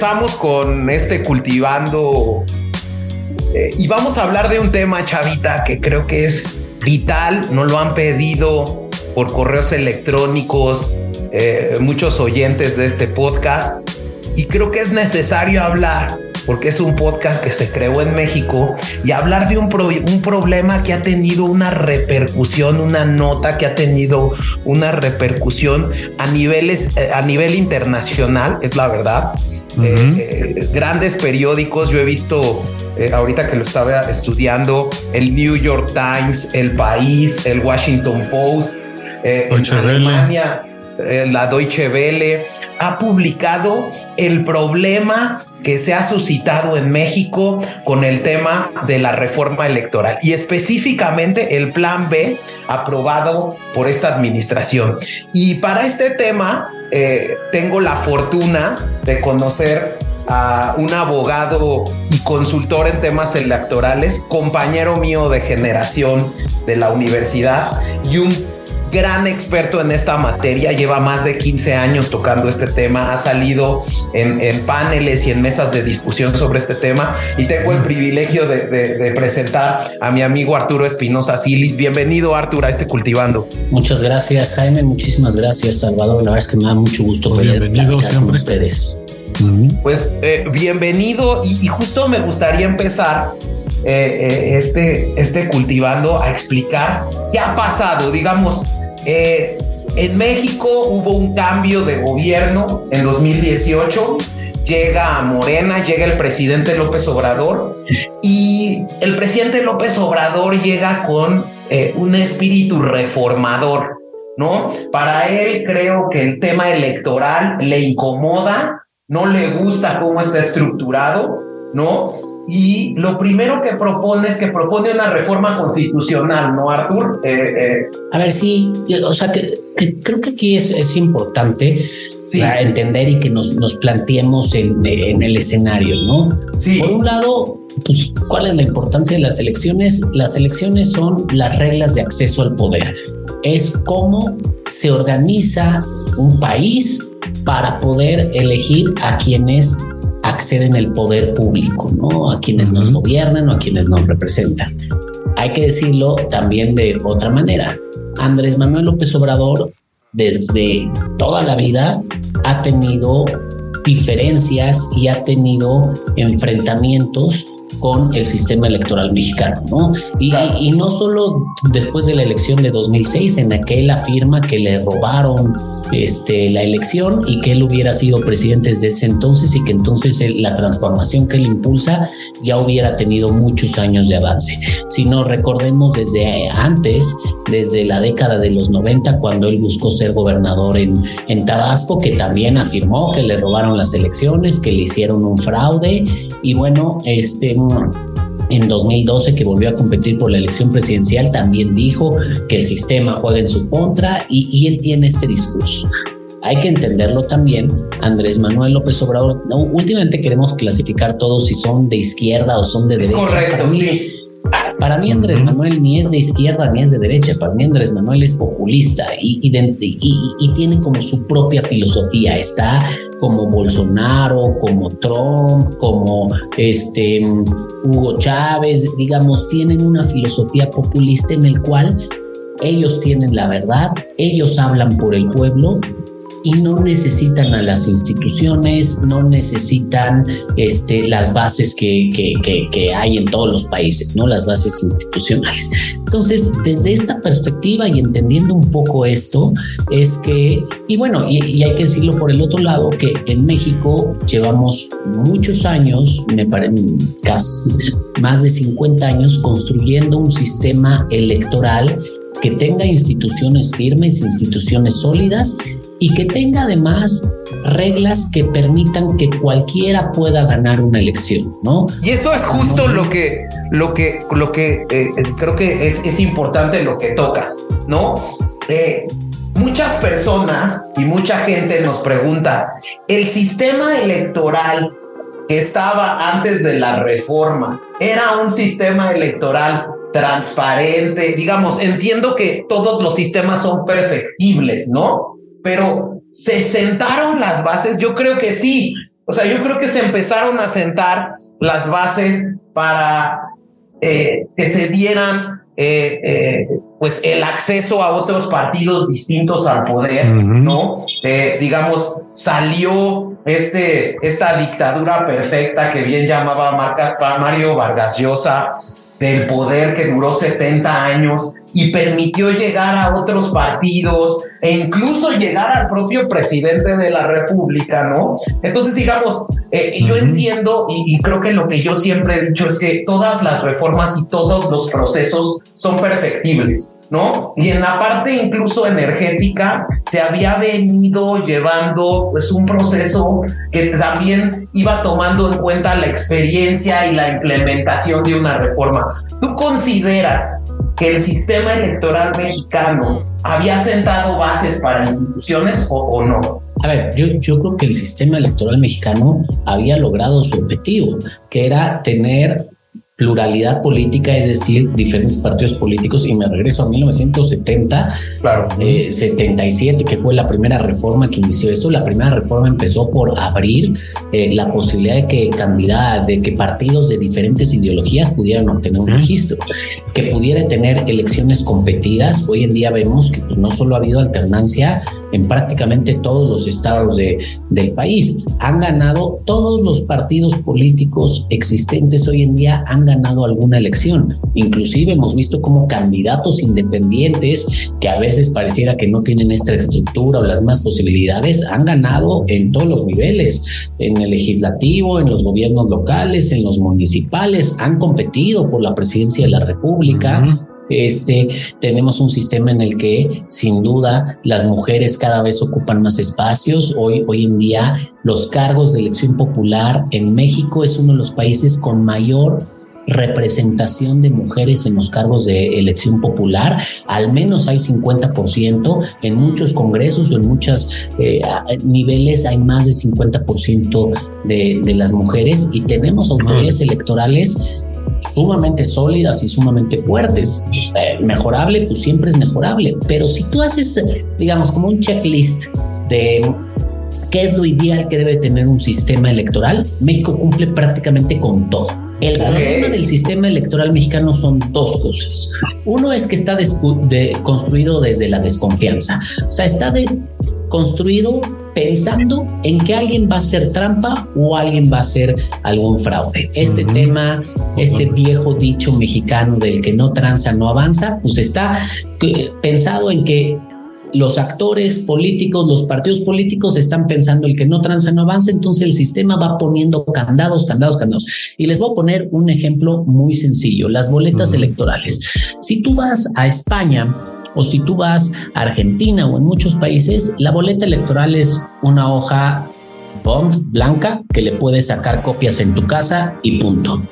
regresamos con este cultivando eh, y vamos a hablar de un tema, chavita, que creo que es vital, no lo han pedido por correos electrónicos eh, muchos oyentes de este podcast y creo que es necesario hablar porque es un podcast que se creó en México y hablar de un, un problema que ha tenido una repercusión, una nota que ha tenido una repercusión a niveles, eh, a nivel internacional, es la verdad. Eh, grandes periódicos, yo he visto eh, ahorita que lo estaba estudiando, el New York Times, el País, el Washington Post, en Alemania, la Deutsche Welle, ha publicado el problema que se ha suscitado en México con el tema de la reforma electoral y específicamente el plan B aprobado por esta administración. Y para este tema eh, tengo la fortuna de conocer a un abogado y consultor en temas electorales, compañero mío de generación de la universidad y un gran experto en esta materia, lleva más de 15 años tocando este tema, ha salido en, paneles y en mesas de discusión sobre este tema y tengo el privilegio de, presentar a mi amigo Arturo Espinosa Silis. Bienvenido Arturo a este Cultivando. Muchas gracias Jaime, muchísimas gracias Salvador, la verdad es que me da mucho gusto bienvenido con ustedes. Pues eh, bienvenido y, justo me gustaría empezar eh, eh, este, este cultivando a explicar qué ha pasado, digamos, eh, en México hubo un cambio de gobierno en 2018. Llega a Morena, llega el presidente López Obrador y el presidente López Obrador llega con eh, un espíritu reformador, ¿no? Para él creo que el tema electoral le incomoda, no le gusta cómo está estructurado, ¿no? Y lo primero que propone es que propone una reforma constitucional, ¿no, Artur? Eh, eh, A ver, sí, o sea, que, creo que aquí es, es importante entender y que nos, nos planteemos en, en, el escenario, ¿no? Sí. Por un lado, pues, ¿cuál es la importancia de las elecciones? Las elecciones son las reglas de acceso al poder. Es cómo se organiza un país para poder elegir a quienes acceden al poder público, ¿no? A quienes nos gobiernan o a quienes nos representan. Hay que decirlo también de otra manera. Andrés Manuel López Obrador, desde toda la vida, ha tenido diferencias y ha tenido enfrentamientos con el sistema electoral mexicano, ¿no? Y, y, no solo después de la elección de 2006, en la que él afirma que le robaron este, la elección y que él hubiera sido presidente desde ese entonces y que entonces la transformación que él impulsa ya hubiera tenido muchos años de avance. Si no recordemos desde antes, desde la década de los 90, cuando él buscó ser gobernador en, en Tabasco, que también afirmó que le robaron las elecciones, que le hicieron un fraude y bueno, este en 2012 que volvió a competir por la elección presidencial, también dijo que el sistema juega en su contra y, él tiene este discurso. Hay que entenderlo también, Andrés Manuel López Obrador, últimamente queremos clasificar todos si son de izquierda o son de derecha. Correcto, para mí, sí. Para mí Andrés Manuel ni es de izquierda ni es de derecha, para mí Andrés Manuel es populista y, y tiene como su propia filosofía, está como Bolsonaro, como Trump, como este Hugo Chávez, digamos, tienen una filosofía populista en el cual ellos tienen la verdad, ellos hablan por el pueblo y no necesitan a las instituciones, no necesitan este, las bases que, que, que, hay en todos los países, ¿no? Las bases institucionales. Entonces, desde esta perspectiva y entendiendo un poco esto, es que, y bueno, y, hay que decirlo por el otro lado, que en México llevamos muchos años, me parece casi más de 50 años, construyendo un sistema electoral que tenga instituciones firmes, instituciones sólidas y que tenga además reglas que permitan que cualquiera pueda ganar una elección, ¿no? Y eso es justo lo que, lo que, lo que eh, creo que es, es, importante lo que tocas, ¿no? Eh, muchas personas y mucha gente nos pregunta, ¿el sistema electoral que estaba antes de la reforma era un sistema electoral transparente? Digamos, entiendo que todos los sistemas son perfectibles, ¿no? Pero se sentaron las bases, yo creo que sí. O sea, yo creo que se empezaron a sentar las bases para eh, que se dieran eh, eh, pues el acceso a otros partidos distintos al poder, ¿no? digamos, salió este, esta dictadura perfecta que bien llamaba Mario Vargas Llosa, del poder que duró 70 años y permitió llegar a otros partidos e incluso llegar al propio presidente de la República, ¿no? Entonces, digamos, eh, yo entiendo y, y, creo que lo que yo siempre he dicho es que todas las reformas y todos los procesos son perfectibles. ¿no? Y en la parte incluso energética se había venido llevando pues un proceso que también iba tomando en cuenta la experiencia y la implementación de una reforma. ¿Tú consideras que el sistema electoral mexicano había sentado bases para instituciones o, no? A ver, yo, yo creo que el sistema electoral mexicano había logrado su objetivo, que era tener pluralidad política, es decir, diferentes partidos políticos, y me regreso a 1970, claro. 77, eh, que fue la primera reforma que inició esto. La primera reforma empezó por abrir eh, la posibilidad de que candidatos, de que partidos de diferentes ideologías pudieran obtener un registro, que pudiera tener elecciones competidas. Hoy en día vemos que pues, no solo ha habido alternancia en prácticamente todos los estados de, del país. Han ganado todos los partidos políticos existentes hoy en día, han ganado alguna elección. Inclusive hemos visto como candidatos independientes que a veces pareciera que no tienen esta estructura o las más posibilidades, han ganado en todos los niveles, en el legislativo, en los gobiernos locales, en los municipales, han competido por la presidencia de la República. Este, tenemos un sistema en el que sin duda las mujeres cada vez ocupan más espacios. Hoy, hoy en día los cargos de elección popular en México es uno de los países con mayor representación de mujeres en los cargos de elección popular, al menos hay 50%, en muchos congresos o en muchos eh, niveles hay más de 50% de, de las mujeres. Y tenemos autoridades electorales sumamente sólidas y sumamente fuertes. Eh, mejorable, pues siempre es mejorable, pero si tú haces, digamos, como un checklist de qué es lo ideal que debe tener un sistema electoral, México cumple prácticamente con todo. El problema del sistema electoral mexicano son dos cosas. Uno es que está construido desde la desconfianza. O sea, está construido pensando en que alguien va a hacer trampa o alguien va a hacer algún fraude. Este tema, este viejo dicho mexicano del que no tranza, no avanza, pues está pensado en que los actores políticos, los partidos políticos están pensando el que no tranza no avanza, entonces el sistema va poniendo candados, candados, candados. Y les voy a poner un ejemplo muy sencillo, las boletas electorales. Si tú vas a España, o si tú vas a Argentina o en muchos países, la boleta electoral es una hoja bond blanca que le puedes sacar copias en tu casa y punto.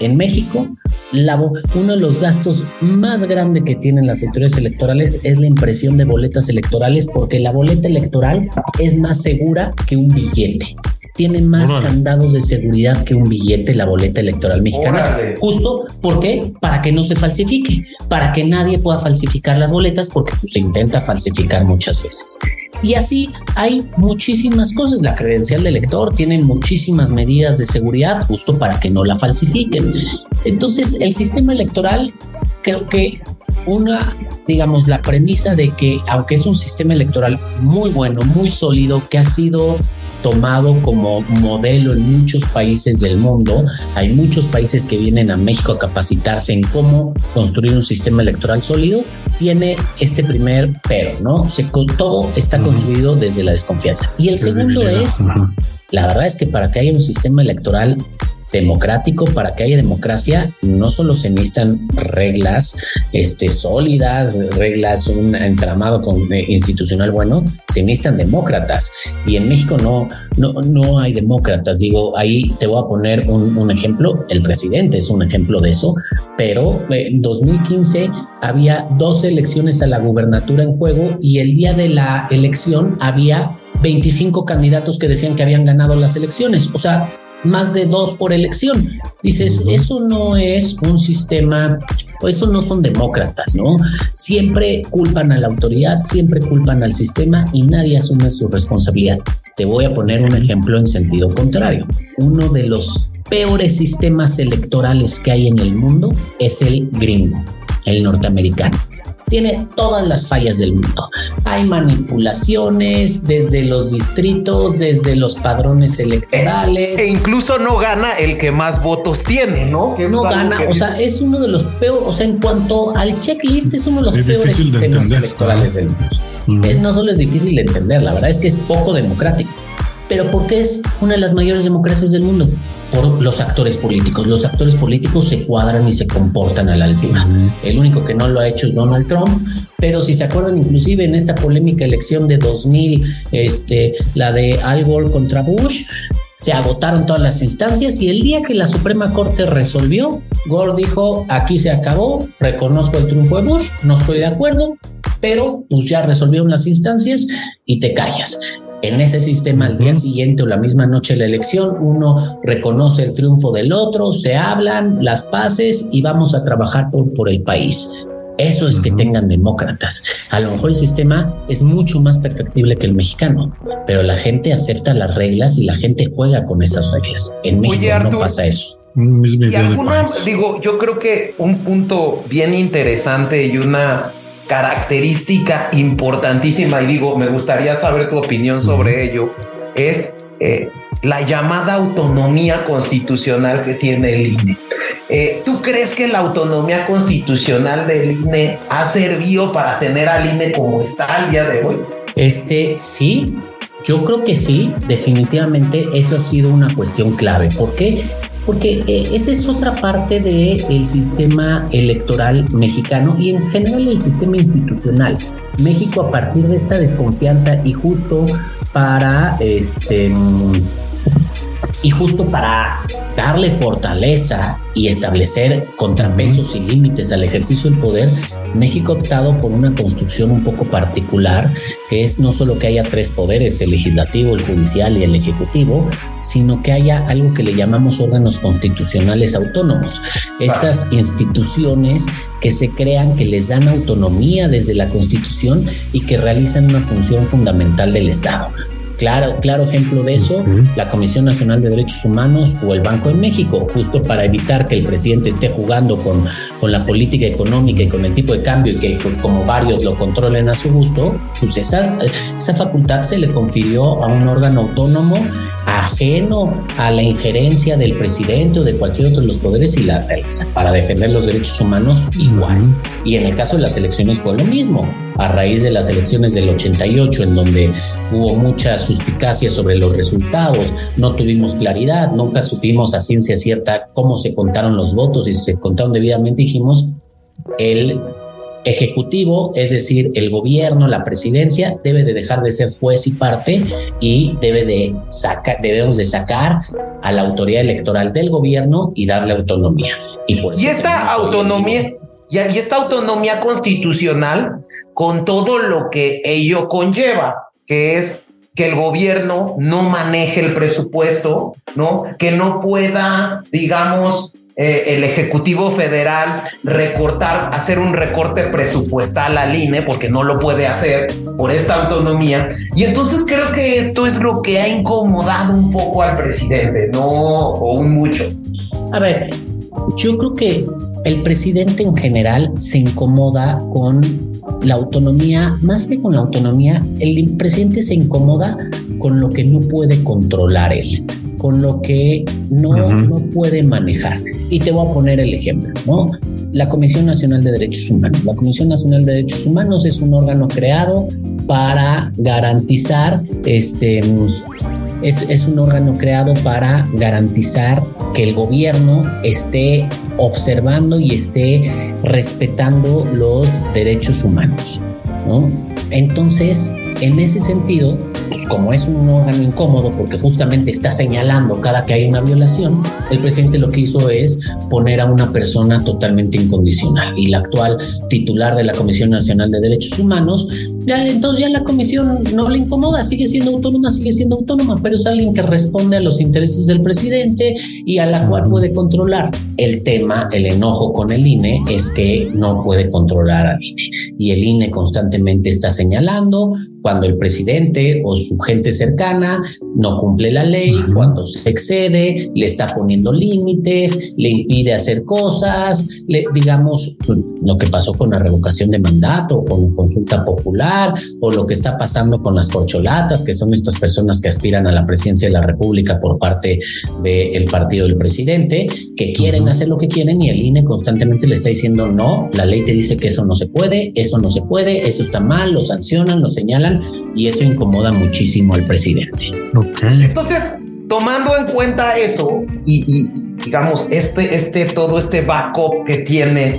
En México, uno de los gastos más grandes que tienen las autoridades electorales es la impresión de boletas electorales porque la boleta electoral es más segura que un billete tiene más candados de seguridad que un billete, la boleta electoral mexicana. Justo porque para que no se falsifique, para que nadie pueda falsificar las boletas, porque pues, se intenta falsificar muchas veces. Y así hay muchísimas cosas. La credencial del elector tiene muchísimas medidas de seguridad justo para que no la falsifiquen. Entonces, el sistema electoral creo que una, digamos, la premisa de que aunque es un sistema electoral muy bueno, muy sólido, que ha sido tomado como modelo en muchos países del mundo. Hay muchos países que vienen a México a capacitarse en cómo construir un sistema electoral sólido. Tiene este primer pero, ¿no? Se, todo está construido desde la desconfianza. Y el segundo es, la verdad es que para que haya un sistema electoral democrático, para que haya democracia, no solo se necesitan reglas este, sólidas, reglas, un entramado con, eh, institucional bueno, se necesitan demócratas. Y en México no, no, no hay demócratas. Digo, ahí te voy a poner un, un ejemplo. El presidente es un ejemplo de eso, pero eh, en 2015 había dos elecciones a la gubernatura en juego y el día de la elección había 25 candidatos que decían que habían ganado las elecciones. O sea, más de dos por elección. Dices, eso no es un sistema, eso no son demócratas, ¿no? Siempre culpan a la autoridad, siempre culpan al sistema y nadie asume su responsabilidad. Te voy a poner un ejemplo en sentido contrario. Uno de los peores sistemas electorales que hay en el mundo es el gringo, el norteamericano tiene todas las fallas del mundo. Hay manipulaciones desde los distritos, desde los padrones electorales. E, incluso no gana el que más votos tiene, ¿no? no gana, o sea, es uno de los peores, o sea, en cuanto al checklist, es uno de los peores sistemas electorales del mundo. No solo es difícil de entender, la verdad es que es poco democrático pero porque es una de las mayores democracias del mundo por los actores políticos. Los actores políticos se cuadran y se comportan a la altura. El único que no lo ha hecho es Donald Trump, pero si se acuerdan inclusive en esta polémica elección de 2000, este, la de Al Gore contra Bush, se agotaron todas las instancias y el día que la Suprema Corte resolvió, Gore dijo, aquí se acabó, reconozco el triunfo de Bush, no estoy de acuerdo, pero pues ya resolvieron las instancias y te callas en ese sistema al día siguiente o la misma noche de la elección, uno reconoce el triunfo del otro, se hablan las paces y vamos a trabajar por, por el país. Eso es que tengan demócratas. A lo mejor el sistema es mucho más perfectible que el mexicano, pero la gente acepta las reglas y la gente juega con esas reglas. En México no pasa eso. Y alguna, digo, yo creo que un punto bien interesante y una característica importantísima, y digo, me gustaría saber tu opinión sobre ello, es eh, la llamada autonomía constitucional que tiene el INE. Eh, ¿Tú crees que la autonomía constitucional del INE ha servido para tener al INE como está al día de hoy? Este sí, yo creo que sí, definitivamente eso ha sido una cuestión clave. ¿Por qué? Porque eh, esa es otra parte del sistema electoral mexicano y en general el sistema institucional. México a partir de esta desconfianza y justo para este y justo para darle fortaleza y establecer contrapesos y límites al ejercicio del poder, México ha optado por una construcción un poco particular, que es no solo que haya tres poderes, el legislativo, el judicial y el ejecutivo, sino que haya algo que le llamamos órganos constitucionales autónomos. Estas instituciones que se crean, que les dan autonomía desde la Constitución y que realizan una función fundamental del Estado. Claro, claro ejemplo de eso, la Comisión Nacional de Derechos Humanos o el Banco de México, justo para evitar que el presidente esté jugando con, con la política económica y con el tipo de cambio y que como varios lo controlen a su gusto, pues esa, esa facultad se le confirió a un órgano autónomo ajeno a la injerencia del presidente o de cualquier otro de los poderes y la para defender los derechos humanos igual. Y en el caso de las elecciones fue lo mismo. A raíz de las elecciones del 88, en donde hubo mucha suspicacia sobre los resultados, no tuvimos claridad, nunca supimos a ciencia cierta cómo se contaron los votos y si se contaron debidamente, dijimos, el ejecutivo, es decir, el gobierno, la presidencia, debe de dejar de ser juez y parte y debe de sacar, debemos de sacar a la autoridad electoral del gobierno y darle autonomía. Y, por y esta autonomía, y, y esta autonomía constitucional con todo lo que ello conlleva, que es que el gobierno no maneje el presupuesto, ¿no? Que no pueda, digamos, eh, el Ejecutivo Federal recortar, hacer un recorte presupuestal al INE, porque no lo puede hacer por esta autonomía. Y entonces creo que esto es lo que ha incomodado un poco al presidente, no o un mucho. A ver, yo creo que el presidente en general se incomoda con la autonomía, más que con la autonomía, el presidente se incomoda con lo que no puede controlar él con lo que no, no puede manejar. Y te voy a poner el ejemplo, ¿no? La Comisión Nacional de Derechos Humanos. La Comisión Nacional de Derechos Humanos es un órgano creado para garantizar este es, un órgano creado para garantizar que el gobierno esté observando y esté respetando los derechos humanos. ¿no? Entonces, en ese sentido, pues como es un órgano incómodo porque justamente está señalando cada que hay una violación, el presidente lo que hizo es poner a una persona totalmente incondicional. Y la actual titular de la Comisión Nacional de Derechos Humanos, ya, entonces ya la comisión no le incomoda, sigue siendo autónoma, sigue siendo autónoma, pero es alguien que responde a los intereses del presidente y a la cual puede controlar. El tema, el enojo con el INE es que no puede controlar al INE y el INE constantemente está señalando cuando el presidente o su gente cercana no cumple la ley, cuando se excede, le está poniendo límites, le impide hacer cosas, le, digamos, lo que pasó con la revocación de mandato, con consulta popular, o lo que está pasando con las corcholatas, que son estas personas que aspiran a la presidencia de la República por parte del partido del presidente, que quieren hacer lo que quieren y el INE constantemente le está diciendo no, la ley te dice que eso no se puede, eso no se puede, eso está mal, lo sancionan, lo señalan y eso incomoda muchísimo al presidente. Entonces, tomando en cuenta eso y, digamos este, este, todo este backup que tiene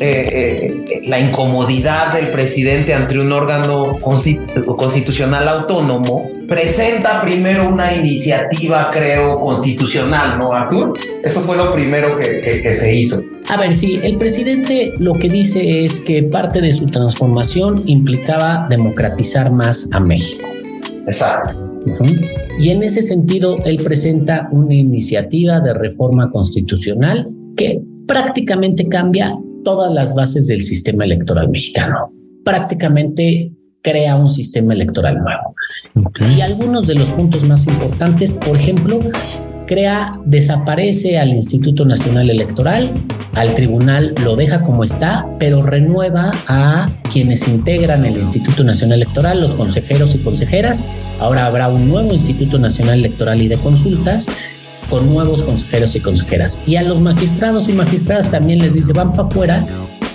eh, eh, la incomodidad del presidente ante un órgano constitucional autónomo, presenta primero una iniciativa, creo, constitucional, ¿no, Artur? Eso fue lo primero que se hizo. A ver, sí, el presidente lo que dice es que parte de su transformación implicaba democratizar más a México. Exacto. Y en ese sentido, él presenta una iniciativa de reforma constitucional que prácticamente cambia todas las bases del sistema electoral mexicano. Prácticamente crea un sistema electoral nuevo. Y algunos de los puntos más importantes, por ejemplo, crea, desaparece al Instituto Nacional Electoral, al tribunal lo deja como está, pero renueva a quienes integran el Instituto Nacional Electoral, los consejeros y consejeras. Ahora habrá un nuevo Instituto Nacional Electoral y de Consultas con nuevos consejeros y consejeras. Y a los magistrados y magistradas también les dice van para afuera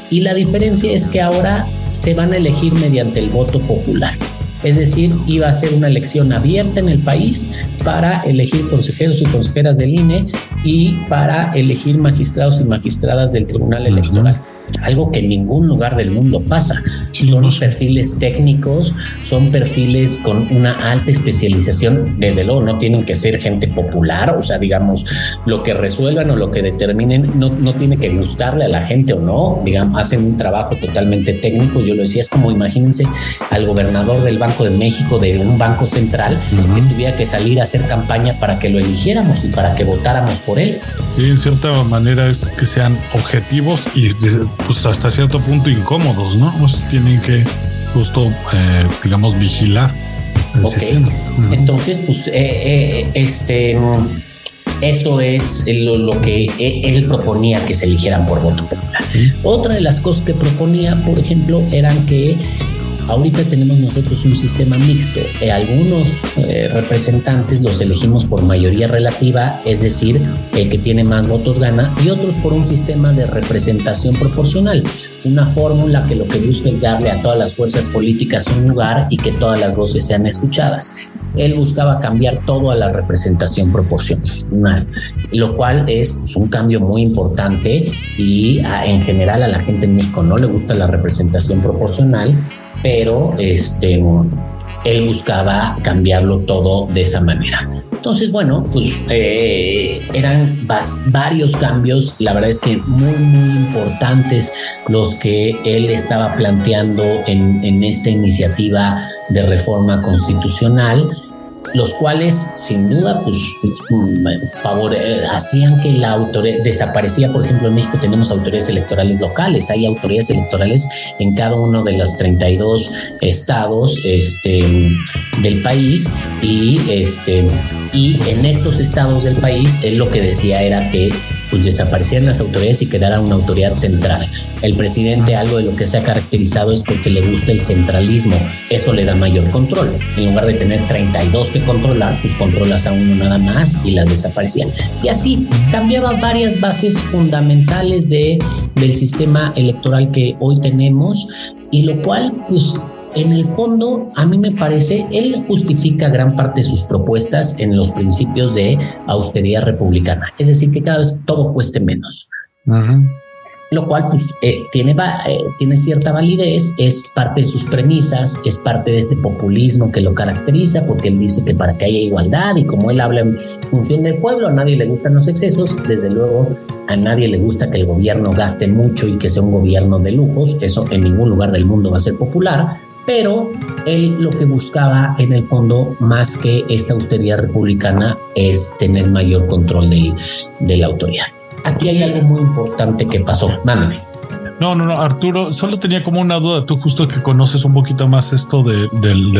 y la diferencia es que ahora se van a elegir mediante el voto popular. Es decir, iba a ser una elección abierta en el país para elegir consejeros y consejeras del INE y para elegir magistrados y magistradas del Tribunal Electoral algo que en ningún lugar del mundo pasa. son perfiles técnicos, son perfiles con una alta especialización. Desde luego, no tienen que ser gente popular, o sea, digamos, lo que resuelvan o lo que determinen no, no tiene que gustarle a la gente o no. Digamos, hacen un trabajo totalmente técnico. Yo lo decía, es como imagínense al gobernador del Banco de México, de un banco central, que tuviera que salir a hacer campaña para que lo eligiéramos y para que votáramos por él. Sí, en cierta manera es que sean objetivos y pues hasta cierto punto incómodos, ¿no? Pues tienen que justo, eh, digamos, vigilar el sistema. Entonces, pues, eh, eh, este, eso es lo, que él proponía que se eligieran por voto popular. Otra de las cosas que proponía, por ejemplo, eran que Ahorita tenemos nosotros un sistema mixto. Eh, algunos eh, representantes los elegimos por mayoría relativa, es decir, el que tiene más votos gana, y otros por un sistema de representación proporcional. Una fórmula que lo que busca es darle a todas las fuerzas políticas un lugar y que todas las voces sean escuchadas. Él buscaba cambiar todo a la representación proporcional, lo cual es pues, un cambio muy importante y en general a la gente en México no le gusta la representación proporcional pero este, él buscaba cambiarlo todo de esa manera. Entonces, bueno, pues eh, eran varios cambios, la verdad es que muy, muy importantes los que él estaba planteando en, en esta iniciativa de reforma constitucional los cuales sin duda pues hacían que la autoridad desaparecía, por ejemplo en México tenemos autoridades electorales locales, hay autoridades electorales en cada uno de los 32 estados este, del país y, este, y en estos estados del país él lo que decía era que pues desaparecieran las autoridades y quedara una autoridad central. El presidente algo de lo que se ha caracterizado es porque le gusta el centralismo. Eso le da mayor control. En lugar de tener 32 que controlar, pues controlas a uno nada más y las desaparecían. Y así cambiaba varias bases fundamentales de, del sistema electoral que hoy tenemos y lo cual pues en el fondo, a mí me parece, él justifica gran parte de sus propuestas en los principios de austeridad republicana, es decir, que cada vez todo cueste menos. Lo cual pues, eh, tiene, eh, tiene cierta validez, es parte de sus premisas, es parte de este populismo que lo caracteriza, porque él dice que para que haya igualdad y como él habla en función del pueblo, a nadie le gustan los excesos, desde luego a nadie le gusta que el gobierno gaste mucho y que sea un gobierno de lujos, eso en ningún lugar del mundo va a ser popular, pero él lo que buscaba en el fondo, más que esta austeridad republicana, es tener mayor control de, de la autoridad. Aquí hay algo muy importante que pasó. Mándame. No, no, no, Arturo, solo tenía como una duda. Tú justo que conoces un poquito más esto de,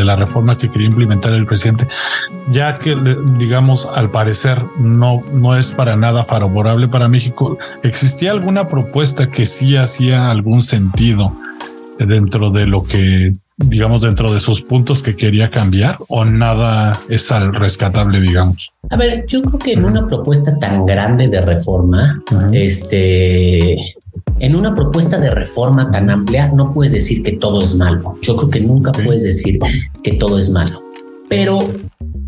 la reforma que quería implementar el presidente, ya que digamos al parecer no, no es para nada favorable para México. ¿Existía alguna propuesta que sí hacía algún sentido dentro de lo que digamos, dentro de sus puntos que quería cambiar o nada es al rescatable, digamos? A ver, yo creo que en una propuesta tan grande de reforma, este, en una propuesta de reforma tan amplia, no puedes decir que todo es malo. Yo creo que nunca puedes decir que todo es malo. Pero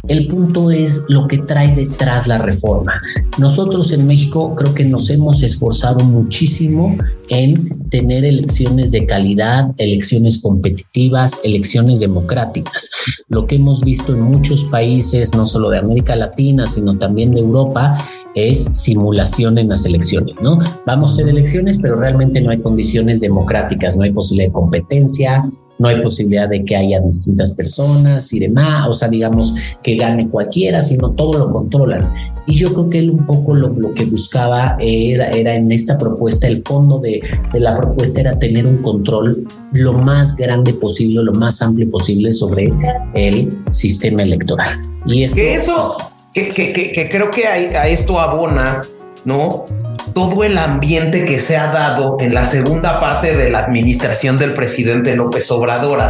el punto es lo que trae detrás la reforma. Nosotros en México creo que nos hemos esforzado muchísimo en tener elecciones de calidad, elecciones competitivas, elecciones democráticas. Lo que hemos visto en muchos países, no solo de América Latina, sino también de Europa, es simulación en las elecciones, ¿no? Vamos a hacer elecciones, pero realmente no hay condiciones democráticas, no hay posibilidad de competencia, no hay posibilidad de que haya distintas personas y demás, o sea, digamos que gane cualquiera, sino todo lo controlan. Y yo creo que él un poco lo, lo que buscaba era, era, en esta propuesta, el fondo de, de, la propuesta era tener un control lo más grande posible, lo más amplio posible sobre el sistema electoral. Y esto, que eso, que, que, que, creo que a, a esto abona, ¿no? Todo el ambiente que se ha dado en la segunda parte de la administración del presidente López Obrador,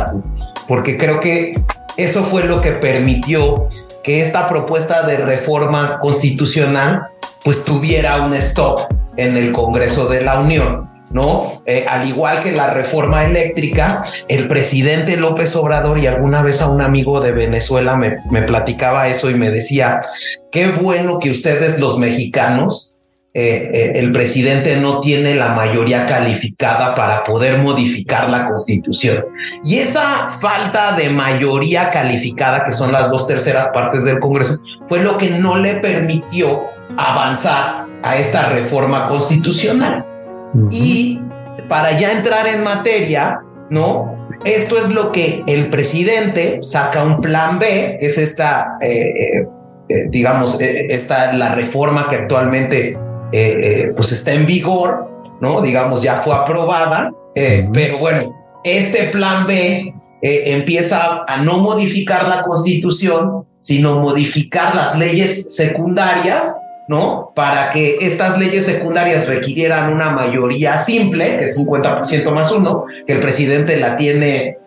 porque creo que eso fue lo que permitió que esta propuesta de reforma constitucional pues tuviera un stop en el Congreso de la Unión. ¿no? Eh, al igual que la reforma eléctrica, el presidente López Obrador y alguna vez a un amigo de Venezuela me, me platicaba eso y me decía, qué bueno que ustedes los mexicanos eh, eh, el presidente no tiene la mayoría calificada para poder modificar la constitución. Y esa falta de mayoría calificada, que son las dos terceras partes del Congreso, fue lo que no le permitió avanzar a esta reforma constitucional. Y para ya entrar en materia, ¿no? Esto es lo que el presidente saca un plan B, que es esta, eh, digamos, esta la reforma que actualmente eh, eh, pues está en vigor, ¿no? Digamos, ya fue aprobada, eh, pero bueno, este plan B empieza a no modificar la constitución, sino modificar las leyes secundarias, ¿no? Para que estas leyes secundarias requirieran una mayoría simple, que es 50% más uno, que el presidente la tiene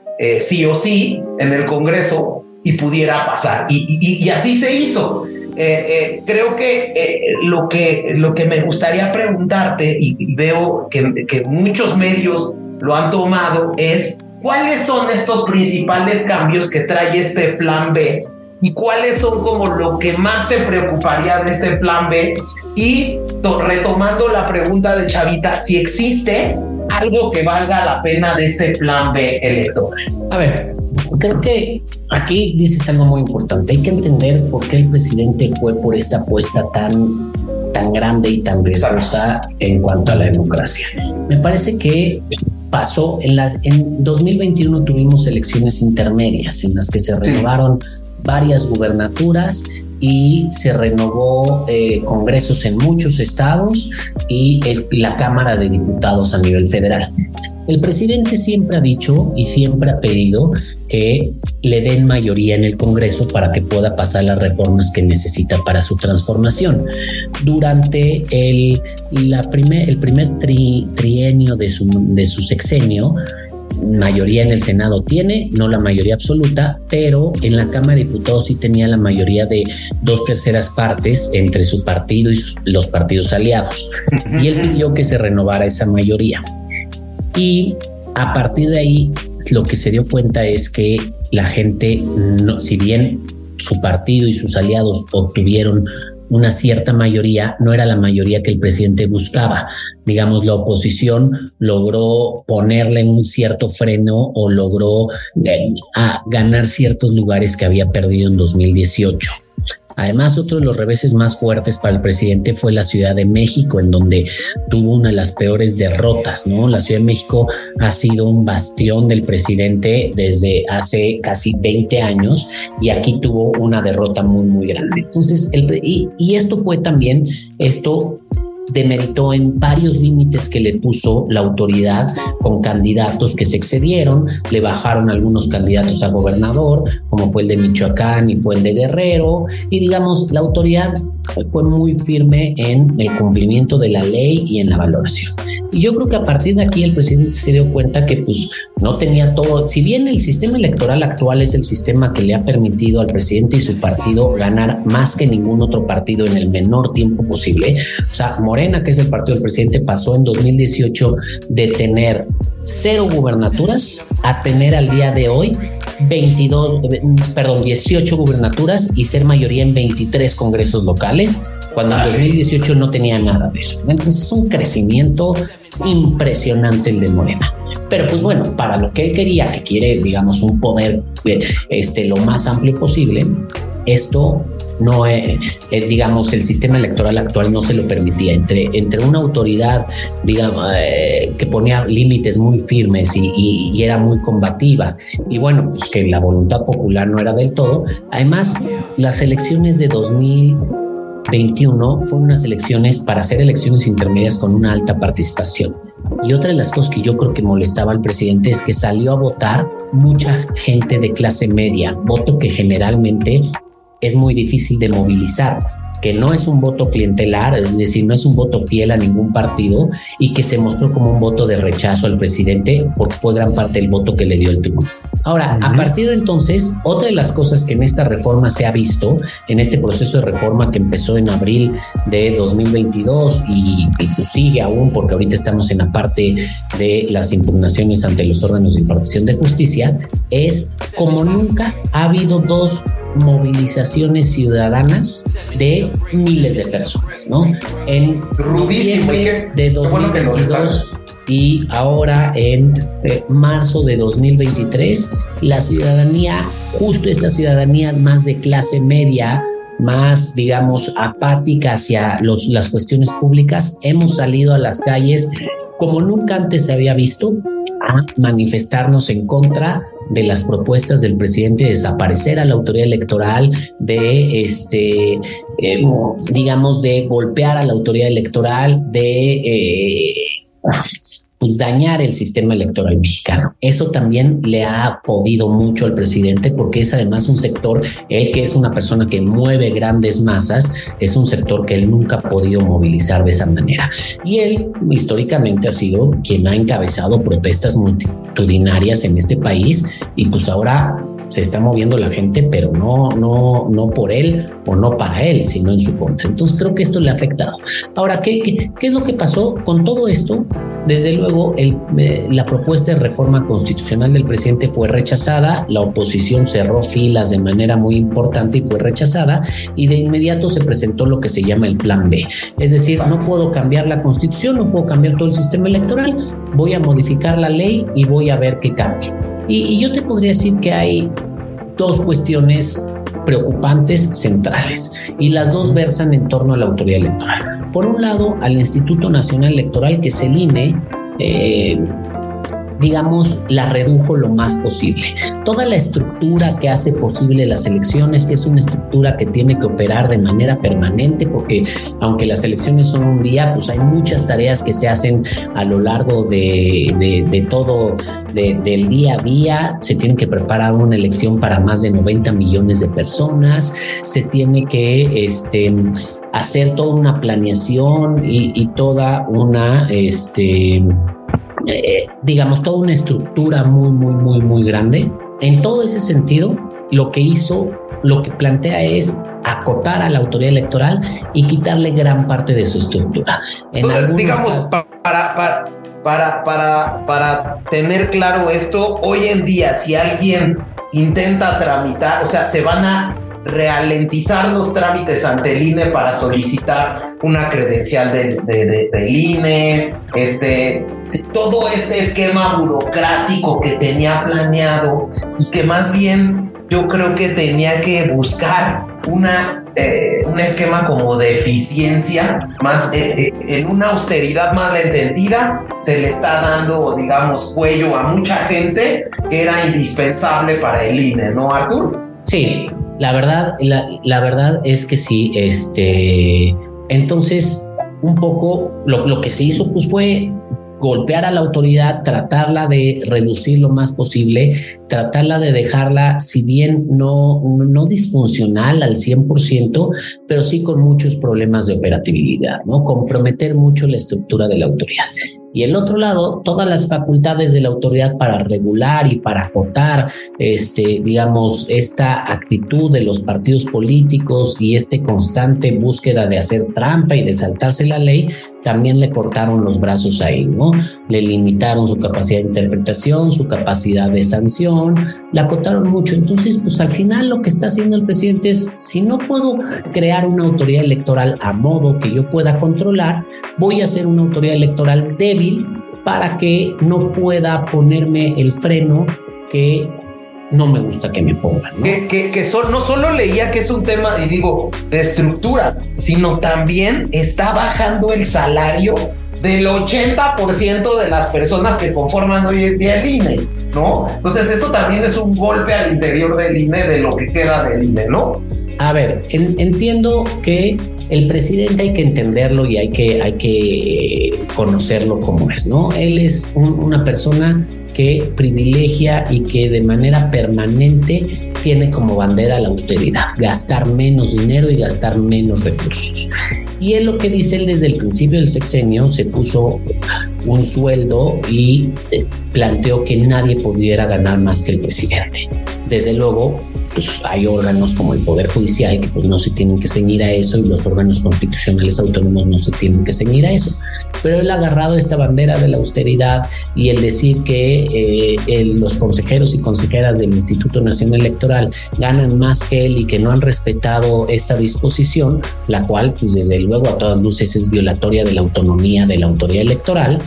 sí o sí en el Congreso y pudiera pasar. y así se hizo. Eh, eh, creo que, eh, lo que lo que me gustaría preguntarte, y, veo que, que, muchos medios lo han tomado, es cuáles son estos principales cambios que trae este plan B y cuáles son como lo que más te preocuparía de este plan B. Y retomando la pregunta de Chavita, si existe algo que valga la pena de este plan B electoral. A ver, creo que aquí dices algo muy importante. Hay que entender por qué el presidente fue por esta apuesta tan, tan grande y tan riesgosa en cuanto a la democracia. Me parece que pasó en las en 2021 tuvimos elecciones intermedias en las que se renovaron varias gubernaturas y se renovó eh, congresos en muchos estados y la Cámara de Diputados a nivel federal. El presidente siempre ha dicho y siempre ha pedido que le den mayoría en el Congreso para que pueda pasar las reformas que necesita para su transformación. Durante el, primer, trienio de su sexenio, mayoría en el Senado tiene, no la mayoría absoluta, pero en la Cámara de Diputados sí tenía la mayoría de dos terceras partes entre su partido y los partidos aliados. Y él pidió que se renovara esa mayoría. Y a partir de ahí, lo que se dio cuenta es que la gente, no, si bien su partido y sus aliados obtuvieron una cierta mayoría, no era la mayoría que el presidente buscaba. Digamos, la oposición logró ponerle un cierto freno o logró eh, ganar ciertos lugares que había perdido en 2018. Además, otro de los reveses más fuertes para el presidente fue la Ciudad de México, en donde tuvo una de las peores derrotas, ¿no? La Ciudad de México ha sido un bastión del presidente desde hace casi 20 años y aquí tuvo una derrota muy, muy grande. Entonces, el, y, y esto fue también, esto demeritó en varios límites que le puso la autoridad con candidatos que se excedieron, le bajaron algunos candidatos a gobernador, como fue el de Michoacán y fue el de Guerrero, y digamos, la autoridad fue muy firme en el cumplimiento de la ley y en la valoración. Y yo creo que a partir de aquí el presidente se dio cuenta que pues no tenía todo, si bien el sistema electoral actual es el sistema que le ha permitido al presidente y su partido ganar más que ningún otro partido en el menor tiempo posible, o sea, Morena, que es el partido del presidente, pasó en 2018 de tener cero gubernaturas a tener al día de hoy 22, perdón, 18 gubernaturas y ser mayoría en 23 congresos locales cuando en 2018 no tenía nada de eso. Entonces es un crecimiento impresionante el de Morena. Pero pues bueno, para lo que él quería, que quiere, digamos, un poder eh, este, lo más amplio posible, esto no, eh, eh, digamos, el sistema electoral actual no se lo permitía. Entre, entre una autoridad, digamos, que ponía límites muy firmes y, era muy combativa, y bueno, pues que la voluntad popular no era del todo. Además, las elecciones de 2000 21 fueron unas elecciones para hacer elecciones intermedias con una alta participación. Y otra de las cosas que yo creo que molestaba al presidente es que salió a votar mucha gente de clase media, voto que generalmente es muy difícil de movilizar que no es un voto clientelar, es decir, no es un voto fiel a ningún partido y que se mostró como un voto de rechazo al presidente porque fue gran parte del voto que le dio el triunfo. Ahora, a partir de entonces, otra de las cosas que en esta reforma se ha visto, en este proceso de reforma que empezó en abril de 2022 y, pues sigue aún porque ahorita estamos en la parte de las impugnaciones ante los órganos de impartición de justicia, es como nunca ha habido dos movilizaciones ciudadanas de miles de personas, ¿no? En noviembre de 2022 y ahora en eh, marzo de 2023, la ciudadanía, justo esta ciudadanía más de clase media, más, digamos, apática hacia los, las cuestiones públicas, hemos salido a las calles como nunca antes se había visto a manifestarnos en contra de las propuestas del presidente de desaparecer a la autoridad electoral, de este, eh, digamos, de golpear a la autoridad electoral, de eh, pues, dañar el sistema electoral mexicano. Eso también le ha podido mucho al presidente porque es además un sector, él que es una persona que mueve grandes masas, es un sector que él nunca ha podido movilizar de esa manera. Y él históricamente ha sido quien ha encabezado protestas multitudinarias en este país y pues ahora se está moviendo la gente, pero no, no, no por él o no para él, sino en su contra. Entonces creo que esto le ha afectado. Ahora, ¿qué, qué, qué es lo que pasó con todo esto? Desde luego, el, eh, la propuesta de reforma constitucional del presidente fue rechazada, la oposición cerró filas de manera muy importante y fue rechazada, y de inmediato se presentó lo que se llama el Plan B. Es decir, no puedo cambiar la constitución, no puedo cambiar todo el sistema electoral, voy a modificar la ley y voy a ver qué cambia. Y, yo te podría decir que hay dos cuestiones preocupantes centrales y las dos versan en torno a la autoridad electoral. Por un lado, al Instituto Nacional Electoral, que es el INE, eh, digamos, la redujo lo más posible. Toda la estructura que hace posible las elecciones, que es una estructura que tiene que operar de manera permanente, porque aunque las elecciones son un día, pues hay muchas tareas que se hacen a lo largo de, de, todo, del día a día. Se tiene que preparar una elección para más de 90 millones de personas, se tiene que, este, hacer toda una planeación y, y toda una, este, eh, digamos, toda una estructura muy, muy, muy, muy grande. En todo ese sentido, lo que hizo, lo que plantea es acotar a la autoridad electoral y quitarle gran parte de su estructura. Entonces, digamos, para, para, para, para, para tener claro esto, hoy en día, si alguien intenta tramitar, o sea, se van a ralentizar los trámites ante el INE para solicitar una credencial del, del INE, este, todo este esquema burocrático que tenía planeado y que más bien yo creo que tenía que buscar una, eh, un esquema como de eficiencia, más eh, eh, en una austeridad mal entendida, se le está dando, digamos, cuello a mucha gente que era indispensable para el INE, ¿no, Artur? Sí, la verdad, la, la verdad es que sí, este, entonces un poco lo, lo que se hizo pues fue golpear a la autoridad, tratarla de reducir lo más posible, tratarla de dejarla, si bien no, no disfuncional al 100%, pero sí con muchos problemas de operatividad, ¿no? Comprometer mucho la estructura de la autoridad. Y el otro lado, todas las facultades de la autoridad para regular y para acotar, este, digamos, esta actitud de los partidos políticos y este constante búsqueda de hacer trampa y de saltarse la ley, también le cortaron los brazos ahí, ¿no? Le limitaron su capacidad de interpretación, su capacidad de sanción, la acotaron mucho. Entonces, pues al final lo que está haciendo el presidente es, si no puedo crear una autoridad electoral a modo que yo pueda controlar, voy a hacer una autoridad electoral débil para que no pueda ponerme el freno que no me gusta que me pongan. ¿no? Que, que, no solo leía que es un tema, y digo, de estructura, sino también está bajando el salario del 80% de las personas que conforman hoy en día el INE, ¿no? Entonces eso también es un golpe al interior del INE, de lo que queda del INE, ¿no? A ver, entiendo que el presidente hay que entenderlo y hay que, hay que conocerlo como es, ¿no? Él es una persona que privilegia y que de manera permanente tiene como bandera la austeridad, gastar menos dinero y gastar menos recursos. Y él lo que dice él desde el principio del sexenio se puso un sueldo y eh, planteó que nadie pudiera ganar más que el presidente. Desde luego, pues hay órganos como el Poder Judicial que pues no se tienen que ceñir a eso y los órganos constitucionales autónomos no se tienen que ceñir a eso. Pero él ha agarrado esta bandera de la austeridad y el decir que eh, los consejeros y consejeras del Instituto Nacional Electoral ganan más que él y que no han respetado esta disposición, la cual pues desde luego a todas luces es violatoria de la autonomía de la autoridad electoral.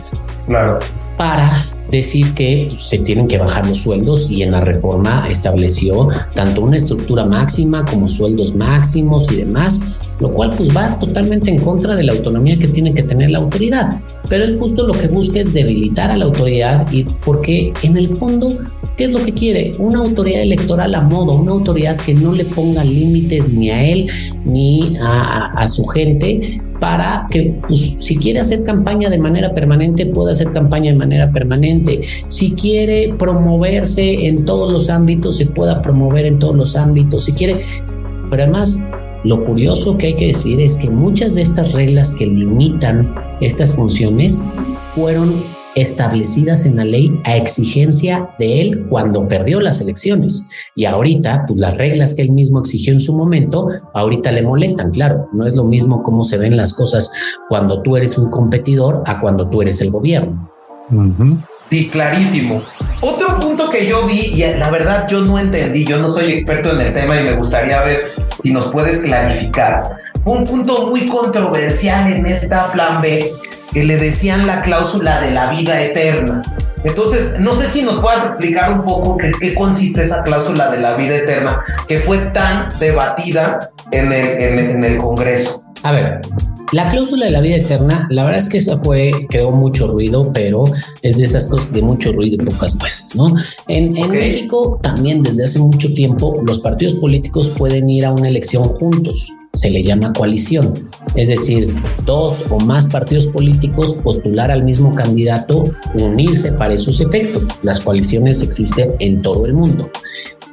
Claro. Para decir que se tienen que bajar los sueldos y en la reforma estableció tanto una estructura máxima como sueldos máximos y demás, lo cual pues va totalmente en contra de la autonomía que tiene que tener la autoridad. Pero él justo lo que busca es debilitar a la autoridad y porque en el fondo, ¿qué es lo que quiere? Una autoridad electoral a modo, una autoridad que no le ponga límites ni a él ni a, a su gente, para que pues, si quiere hacer campaña de manera permanente, pueda hacer campaña de manera permanente. Si quiere promoverse en todos los ámbitos, se pueda promover en todos los ámbitos. Si quiere, pero además, lo curioso que hay que decir es que muchas de estas reglas que limitan estas funciones fueron establecidas en la ley a exigencia de él cuando perdió las elecciones. Y ahorita, pues las reglas que él mismo exigió en su momento, ahorita le molestan, claro. No es lo mismo cómo se ven las cosas cuando tú eres un competidor a cuando tú eres el gobierno. Sí, clarísimo. Otro punto que yo vi, y la verdad yo no entendí, yo no soy experto en el tema y me gustaría ver si nos puedes clarificar. Un punto muy controversial en esta plan B que le decían la cláusula de la vida eterna. Entonces, no sé si nos puedas explicar un poco qué, qué consiste esa cláusula de la vida eterna que fue tan debatida en el, en, en el Congreso. A ver, la cláusula de la vida eterna, la verdad es que eso fue, creó mucho ruido, pero es de esas cosas de mucho ruido y pocas veces, ¿no? En, en México también desde hace mucho tiempo los partidos políticos pueden ir a una elección juntos, se le llama coalición, es decir, dos o más partidos políticos postular al mismo candidato, unirse para esos efectos. Las coaliciones existen en todo el mundo.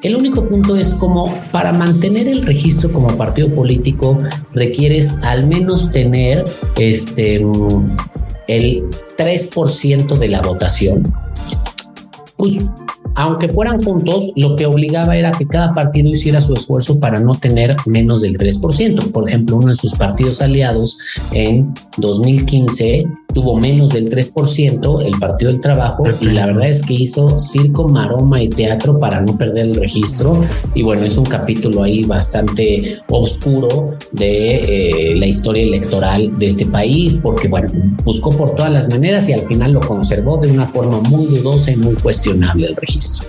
El único punto es como para mantener el registro como partido político requieres al menos tener este el 3% de la votación. Pues aunque fueran juntos, lo que obligaba era que cada partido hiciera su esfuerzo para no tener menos del 3%. Por ejemplo, uno de sus partidos aliados en 2015 tuvo menos del 3% el Partido del Trabajo y la verdad es que hizo circo, maroma y teatro para no perder el registro y bueno, es un capítulo ahí bastante oscuro de eh, la historia electoral de este país porque bueno, buscó por todas las maneras y al final lo conservó de una forma muy dudosa y muy cuestionable el registro.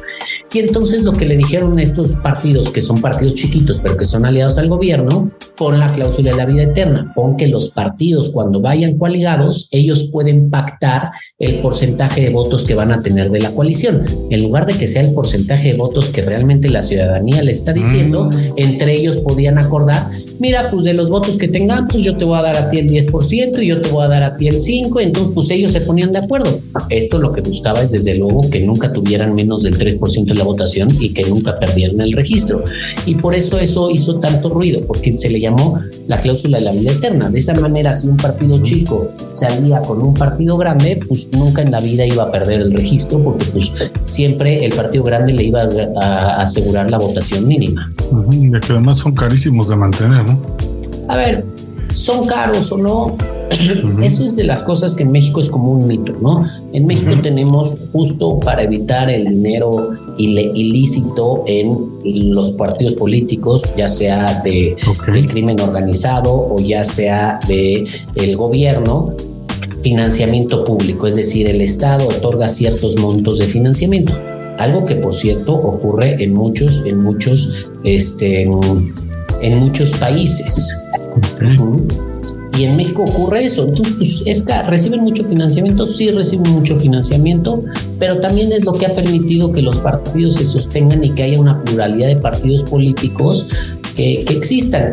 Y entonces lo que le dijeron a estos partidos, que son partidos chiquitos, pero que son aliados al gobierno, pon la cláusula de la vida eterna, pon que los partidos cuando vayan coaligados, ellos pueden pactar el porcentaje de votos que van a tener de la coalición. En lugar de que sea el porcentaje de votos que realmente la ciudadanía le está diciendo, mm. entre ellos podían acordar, mira, pues de los votos que tengan, pues yo te voy a dar a ti el 10% y yo te voy a dar a ti el 5%, entonces pues ellos se ponían de acuerdo. Esto lo que buscaba es desde luego que nunca tuvieran menos del 3% de la votación y que nunca perdieran el registro. Y por eso eso hizo tanto ruido, porque se le llamó la cláusula de la vida eterna. De esa manera, si un partido chico salía con un partido grande, pues nunca en la vida iba a perder el registro, porque pues siempre el partido grande le iba a, asegurar la votación mínima. Y que además son carísimos de mantener, ¿no? A ver, son caros o no, eso es de las cosas que en México es como un mito, ¿no? En México tenemos justo para evitar el dinero ilícito en los partidos políticos, ya sea de el crimen organizado o ya sea de el gobierno, financiamiento público, es decir, el Estado otorga ciertos montos de financiamiento. Algo que por cierto ocurre en muchos, en muchos, este, en, muchos países. Y en México ocurre eso. Entonces, pues, es que reciben mucho financiamiento, sí reciben mucho financiamiento, pero también es lo que ha permitido que los partidos se sostengan y que haya una pluralidad de partidos políticos que, existan.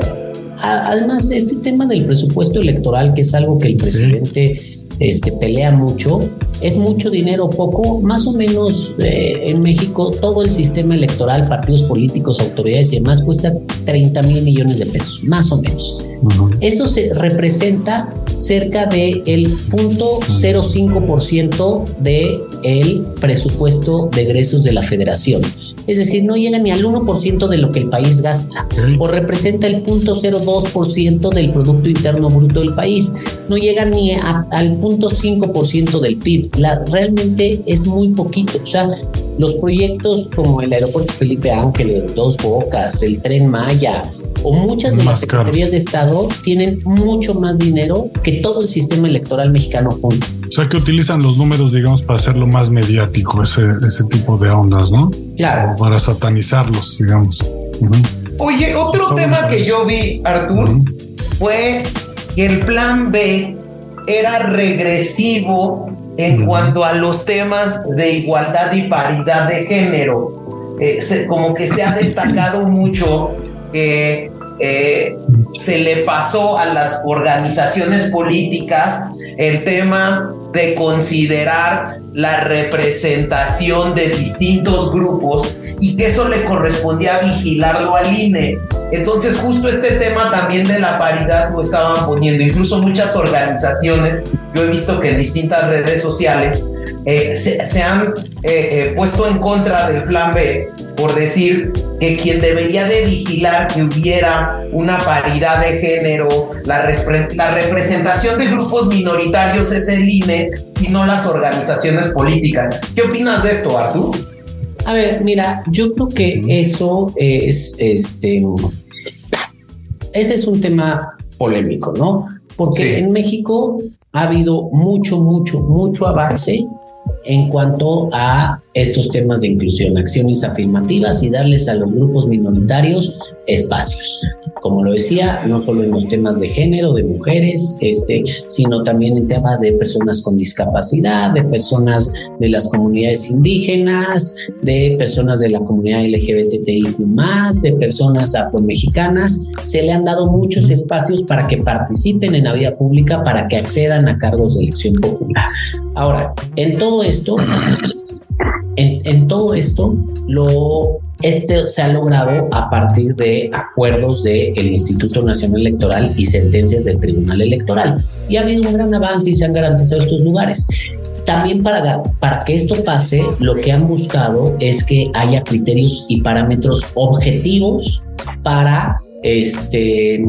Además, este tema del presupuesto electoral, que es algo que el presidente este, pelea mucho, es mucho dinero poco, más o menos eh, en México todo el sistema electoral, partidos políticos, autoridades y demás cuesta 30 mil millones de pesos, más o menos. Eso se representa cerca del el 0.05% del el presupuesto de egresos de la federación. Es decir, no llega ni al 1% de lo que el país gasta, o representa el 0.02% del Producto Interno Bruto del país. No llega ni al 0.5% del PIB. La, realmente es muy poquito. O sea, los proyectos como el Aeropuerto Felipe Ángeles, Dos Bocas, el Tren Maya, o muchas de las secretarías de Estado tienen mucho más dinero que todo el sistema electoral mexicano junto. O sea, que utilizan los números, digamos, para hacerlo más mediático, ese, ese tipo de ondas, ¿no? Claro. para satanizarlos, digamos. Oye, otro tema que yo vi, Artur, fue que el plan B era regresivo en cuanto a los temas de igualdad y paridad de género. Eh, como que se ha destacado mucho que eh, se le pasó a las organizaciones políticas el tema de considerar la representación de distintos grupos y que eso le correspondía vigilarlo al INE. Entonces justo este tema también de la paridad lo estaban poniendo, incluso muchas organizaciones, yo he visto que en distintas redes sociales eh, se, han eh, eh, puesto en contra del plan B por decir que quien debería de vigilar que hubiera una paridad de género, la, la representación de grupos minoritarios es el INE y no las organizaciones políticas. ¿Qué opinas de esto, Artur? A ver, mira, yo creo que eso es, este, ese es un tema polémico, ¿no? Porque en México ha habido mucho, mucho, mucho avance en cuanto a estos temas de inclusión, acciones afirmativas y darles a los grupos minoritarios espacios. Como lo decía, no solo en los temas de género, de mujeres, este, sino también en temas de personas con discapacidad, de personas de las comunidades indígenas, de personas de la comunidad LGBTI más, de personas afromexicanas. Se le han dado muchos espacios para que participen en la vida pública, para que accedan a cargos de elección popular. Ahora, en todo esto, en, todo esto, lo, este se ha logrado a partir de acuerdos del Instituto Nacional Electoral y sentencias del Tribunal Electoral. Y ha habido un gran avance y se han garantizado estos lugares. También para, para que esto pase, lo que han buscado es que haya criterios y parámetros objetivos para este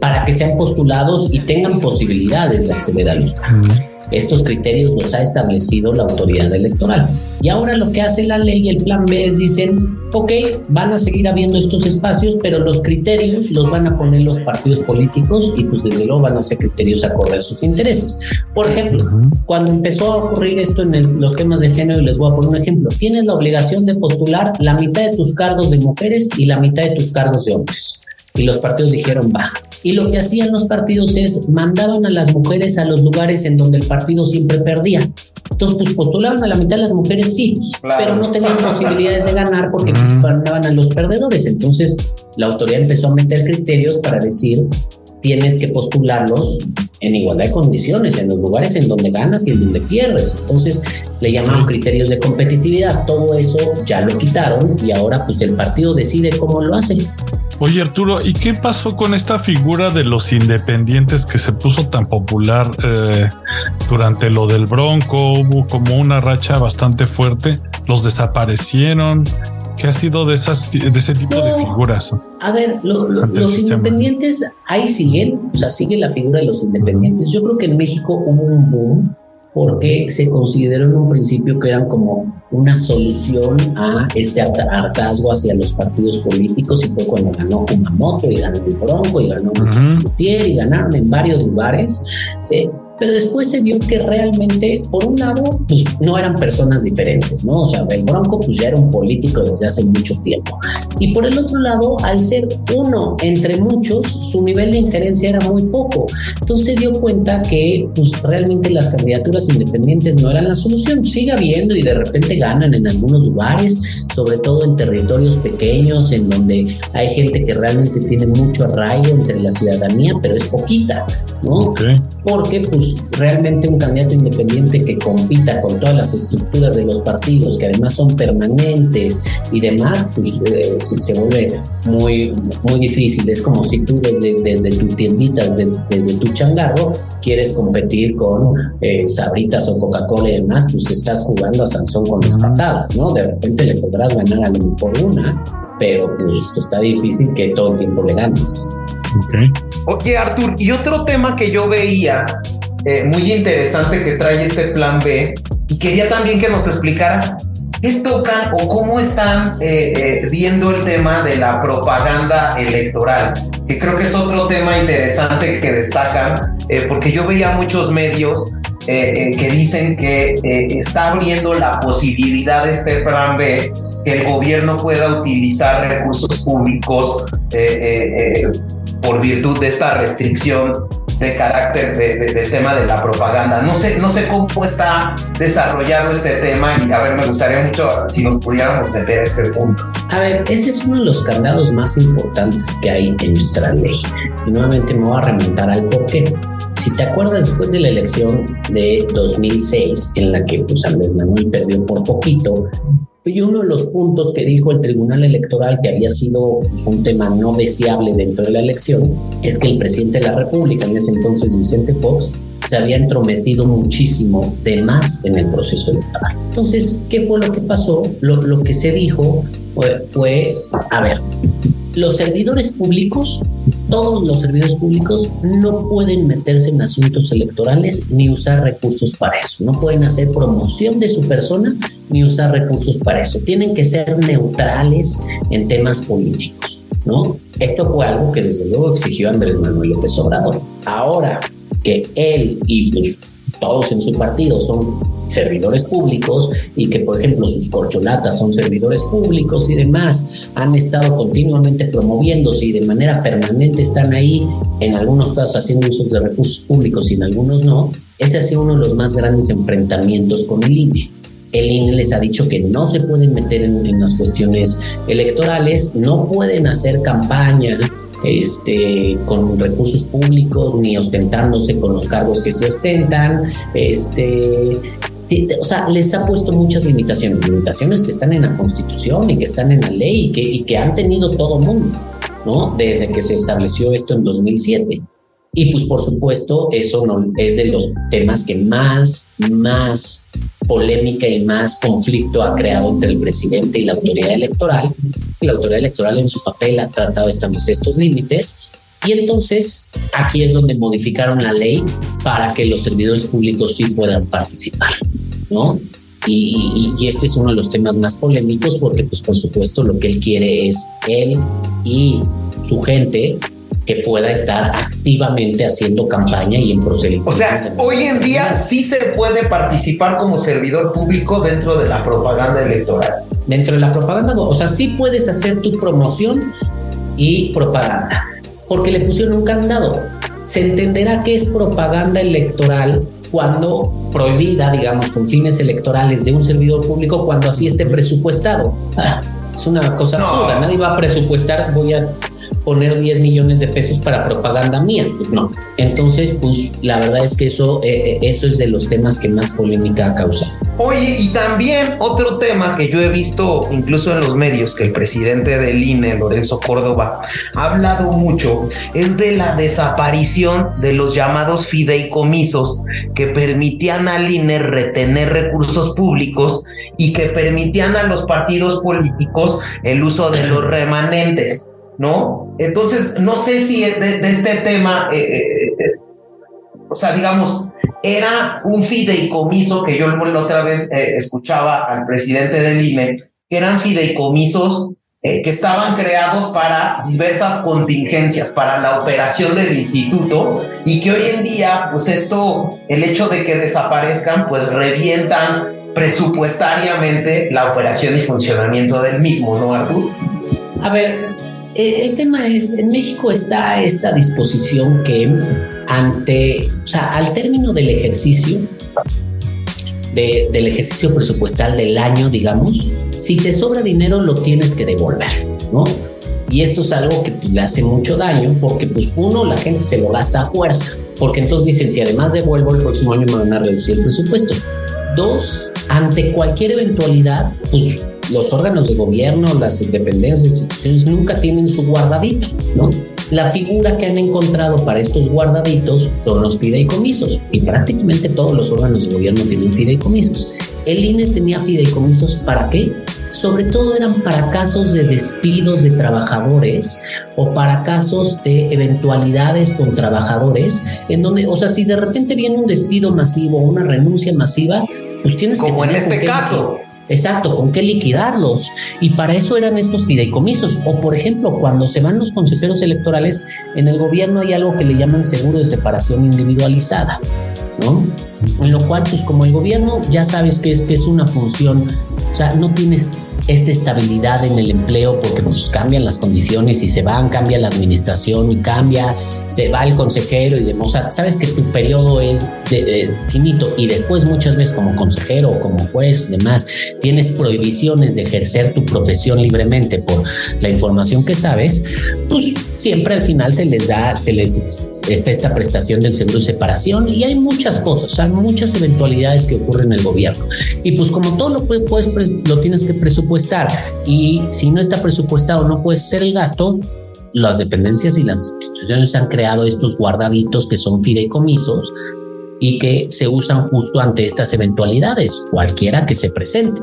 para que sean postulados y tengan posibilidades de acceder a los cargos. Estos criterios los ha establecido la autoridad electoral. Y ahora lo que hace la ley y el plan B es dicen, ok, van a seguir habiendo estos espacios, pero los criterios los van a poner los partidos políticos y pues desde luego van a ser criterios acorde a sus intereses. Por ejemplo, cuando empezó a ocurrir esto en los temas de género, les voy a poner un ejemplo, tienes la obligación de postular la mitad de tus cargos de mujeres y la mitad de tus cargos de hombres. Y los partidos dijeron, va, y lo que hacían los partidos es mandaban a las mujeres a los lugares en donde el partido siempre perdía. Entonces, pues postulaban a la mitad de las mujeres, sí, pero no tenían posibilidades de ganar porque pues, mandaban a los perdedores. Entonces, la autoridad empezó a meter criterios para decir, tienes que postularlos en igualdad de condiciones, en los lugares en donde ganas y en donde pierdes. Entonces, le llamaron criterios de competitividad. Todo eso ya lo quitaron y ahora pues el partido decide cómo lo hace. Oye Arturo, ¿y qué pasó con esta figura de los independientes que se puso tan popular eh, durante lo del Bronco? Hubo como una racha bastante fuerte, los desaparecieron. ¿Qué ha sido de, esas, de ese tipo de figuras? A ver, los independientes ahí siguen, o sea, sigue la figura de los independientes. Yo creo que en México hubo un boom porque se consideró en un principio que eran como una solución a este hartazgo hacia los partidos políticos y fue cuando ganó Kumamoto y ganó el Bronco y ganó uh y ganaron en varios lugares. Eh, pero después se vio que realmente, por un lado, pues no eran personas diferentes, ¿no? O sea, el Bronco pues ya era un político desde hace mucho tiempo. Y por el otro lado, al ser uno entre muchos, su nivel de injerencia era muy poco. Entonces se dio cuenta que pues realmente las candidaturas independientes no eran la solución. Sigue habiendo y de repente ganan en algunos lugares, sobre todo en territorios pequeños, en donde hay gente que realmente tiene mucho arraigo entre la ciudadanía, pero es poquita, ¿no? Porque pues realmente un candidato independiente que compita con todas las estructuras de los partidos, que además son permanentes y demás, pues eh, se vuelve muy, muy difícil. Es como si tú desde, desde tu tiendita, desde, desde tu changarro, quieres competir con eh, Sabritas o Coca-Cola y demás, pues estás jugando a Sansón con las patadas, ¿no? De repente le podrás ganar a lo por una, pero pues está difícil que todo el tiempo le ganes. Okay. Oye, Artur, y otro tema que yo veía eh, muy interesante que trae este plan B. Y quería también que nos explicaras qué tocan o cómo están eh, eh, viendo el tema de la propaganda electoral, que creo que es otro tema interesante que destacan, porque yo veía muchos medios que dicen que está abriendo la posibilidad de este plan B que el gobierno pueda utilizar recursos públicos por virtud de esta restricción de carácter del tema de la propaganda. No sé, no sé cómo está desarrollado este tema y a ver, me gustaría mucho si nos pudiéramos meter a este punto. A ver, ese es uno de los candados más importantes que hay en nuestra ley. Y nuevamente me voy a remontar al porqué. Si te acuerdas, después de la elección de 2006, en la que pues, Andrés Manuel perdió por poquito, y uno de los puntos que dijo el Tribunal Electoral que había sido un tema no deseable dentro de la elección es que el presidente de la República, en ese entonces Vicente Fox, se había entrometido muchísimo de más en el proceso electoral. Entonces, ¿qué fue lo que pasó? Lo, lo que se dijo fue, fue, a ver, los servidores públicos, todos los servidores públicos no pueden meterse en asuntos electorales ni usar recursos para eso. No pueden hacer promoción de su persona ni usar recursos para eso. Tienen que ser neutrales en temas políticos, ¿no? Esto fue algo que desde luego exigió Andrés Manuel López Obrador. Ahora que él y pues todos en su partido son servidores públicos y que, por ejemplo, sus corcholatas son servidores públicos y demás, han estado continuamente promoviéndose y de manera permanente están ahí, en algunos casos haciendo uso de recursos públicos y en algunos no, ese ha sido uno de los más grandes enfrentamientos con el INE. El INE les ha dicho que no se pueden meter en, las cuestiones electorales, no pueden hacer campaña, este, con recursos públicos ni ostentándose con los cargos que se ostentan. Este, o sea, les ha puesto muchas limitaciones, limitaciones que están en la Constitución y que están en la ley y que, y que han tenido todo mundo, ¿no? Desde que se estableció esto en 2007. Y pues por supuesto, eso no, es de los temas que más, más polémica y más conflicto ha creado entre el presidente y la autoridad electoral. la autoridad electoral en su papel ha tratado de estos límites, Y entonces aquí es donde modificaron la ley para que los servidores públicos sí puedan participar, ¿no? Y, este es uno de los temas más polémicos porque, pues, por supuesto, lo que él quiere es él y su gente que pueda estar activamente haciendo campaña y en procedimiento. O sea, hoy en día sí se puede participar como servidor público dentro de la propaganda electoral. Dentro de la propaganda, o sea, sí puedes hacer tu promoción y propaganda, porque le pusieron un candado. Se entenderá que es propaganda electoral cuando prohibida, digamos, con fines electorales de un servidor público cuando así esté presupuestado. Ah, es una cosa absurda. Nadie va a presupuestar, voy a poner 10 millones de pesos para propaganda mía. Pues no. Entonces, pues la verdad es que eso, eh, eh, eso es de los temas que más polémica causa. Oye, y también otro tema que yo he visto incluso en los medios que el presidente del INE, Lorenzo Córdoba, ha hablado mucho, es de la desaparición de los llamados fideicomisos que permitían al INE retener recursos públicos y que permitían a los partidos políticos el uso de los remanentes. ¿no? Entonces, no sé si de, este tema, eh, eh, eh, o sea, digamos, era un fideicomiso que yo la otra vez escuchaba al presidente del INE, que eran fideicomisos que estaban creados para diversas contingencias, para la operación del instituto y que hoy en día, pues esto, el hecho de que desaparezcan, pues revientan presupuestariamente la operación y funcionamiento del mismo, ¿no, Artur? A ver, el tema es, en México está esta disposición que ante, o sea, al término del ejercicio, del ejercicio presupuestal del año, digamos, si te sobra dinero lo tienes que devolver, ¿no? Y esto es algo que pues, le hace mucho daño porque, pues, uno, la gente se lo gasta a fuerza, porque entonces dicen, si además devuelvo el próximo año me van a reducir el presupuesto. Dos, ante cualquier eventualidad, pues los órganos de gobierno, las dependencias, instituciones nunca tienen su guardadito, ¿no? La figura que han encontrado para estos guardaditos son los fideicomisos y prácticamente todos los órganos de gobierno tienen fideicomisos. El INE tenía fideicomisos para qué? Sobre todo eran para casos de despidos de trabajadores o para casos de eventualidades con trabajadores, en donde, o sea, si de repente viene un despido masivo una renuncia masiva, pues tienes Como que... Como en este caso. Exacto, con qué liquidarlos. Y para eso eran estos fideicomisos. O, por ejemplo, cuando se van los consejeros electorales, en el gobierno hay algo que le llaman seguro de separación individualizada, ¿no? En lo cual, pues como el gobierno ya sabes que es, que es una función, o sea, no tienes esta estabilidad en el empleo porque pues cambian las condiciones y se van, cambia la administración y cambia, se va el consejero y demás. sabes que tu periodo es de, finito y después muchas veces como consejero o como juez, demás, tienes prohibiciones de ejercer tu profesión libremente por la información que sabes, pues siempre al final se les da, se les está esta prestación del seguro de separación y hay muchas cosas, o sea, muchas eventualidades que ocurren en el gobierno. Y pues como todo lo puedes, lo tienes que presupuestar estar y si no está presupuestado no puede ser el gasto, las dependencias y las instituciones han creado estos guardaditos que son fideicomisos y que se usan justo ante estas eventualidades, cualquiera que se presente,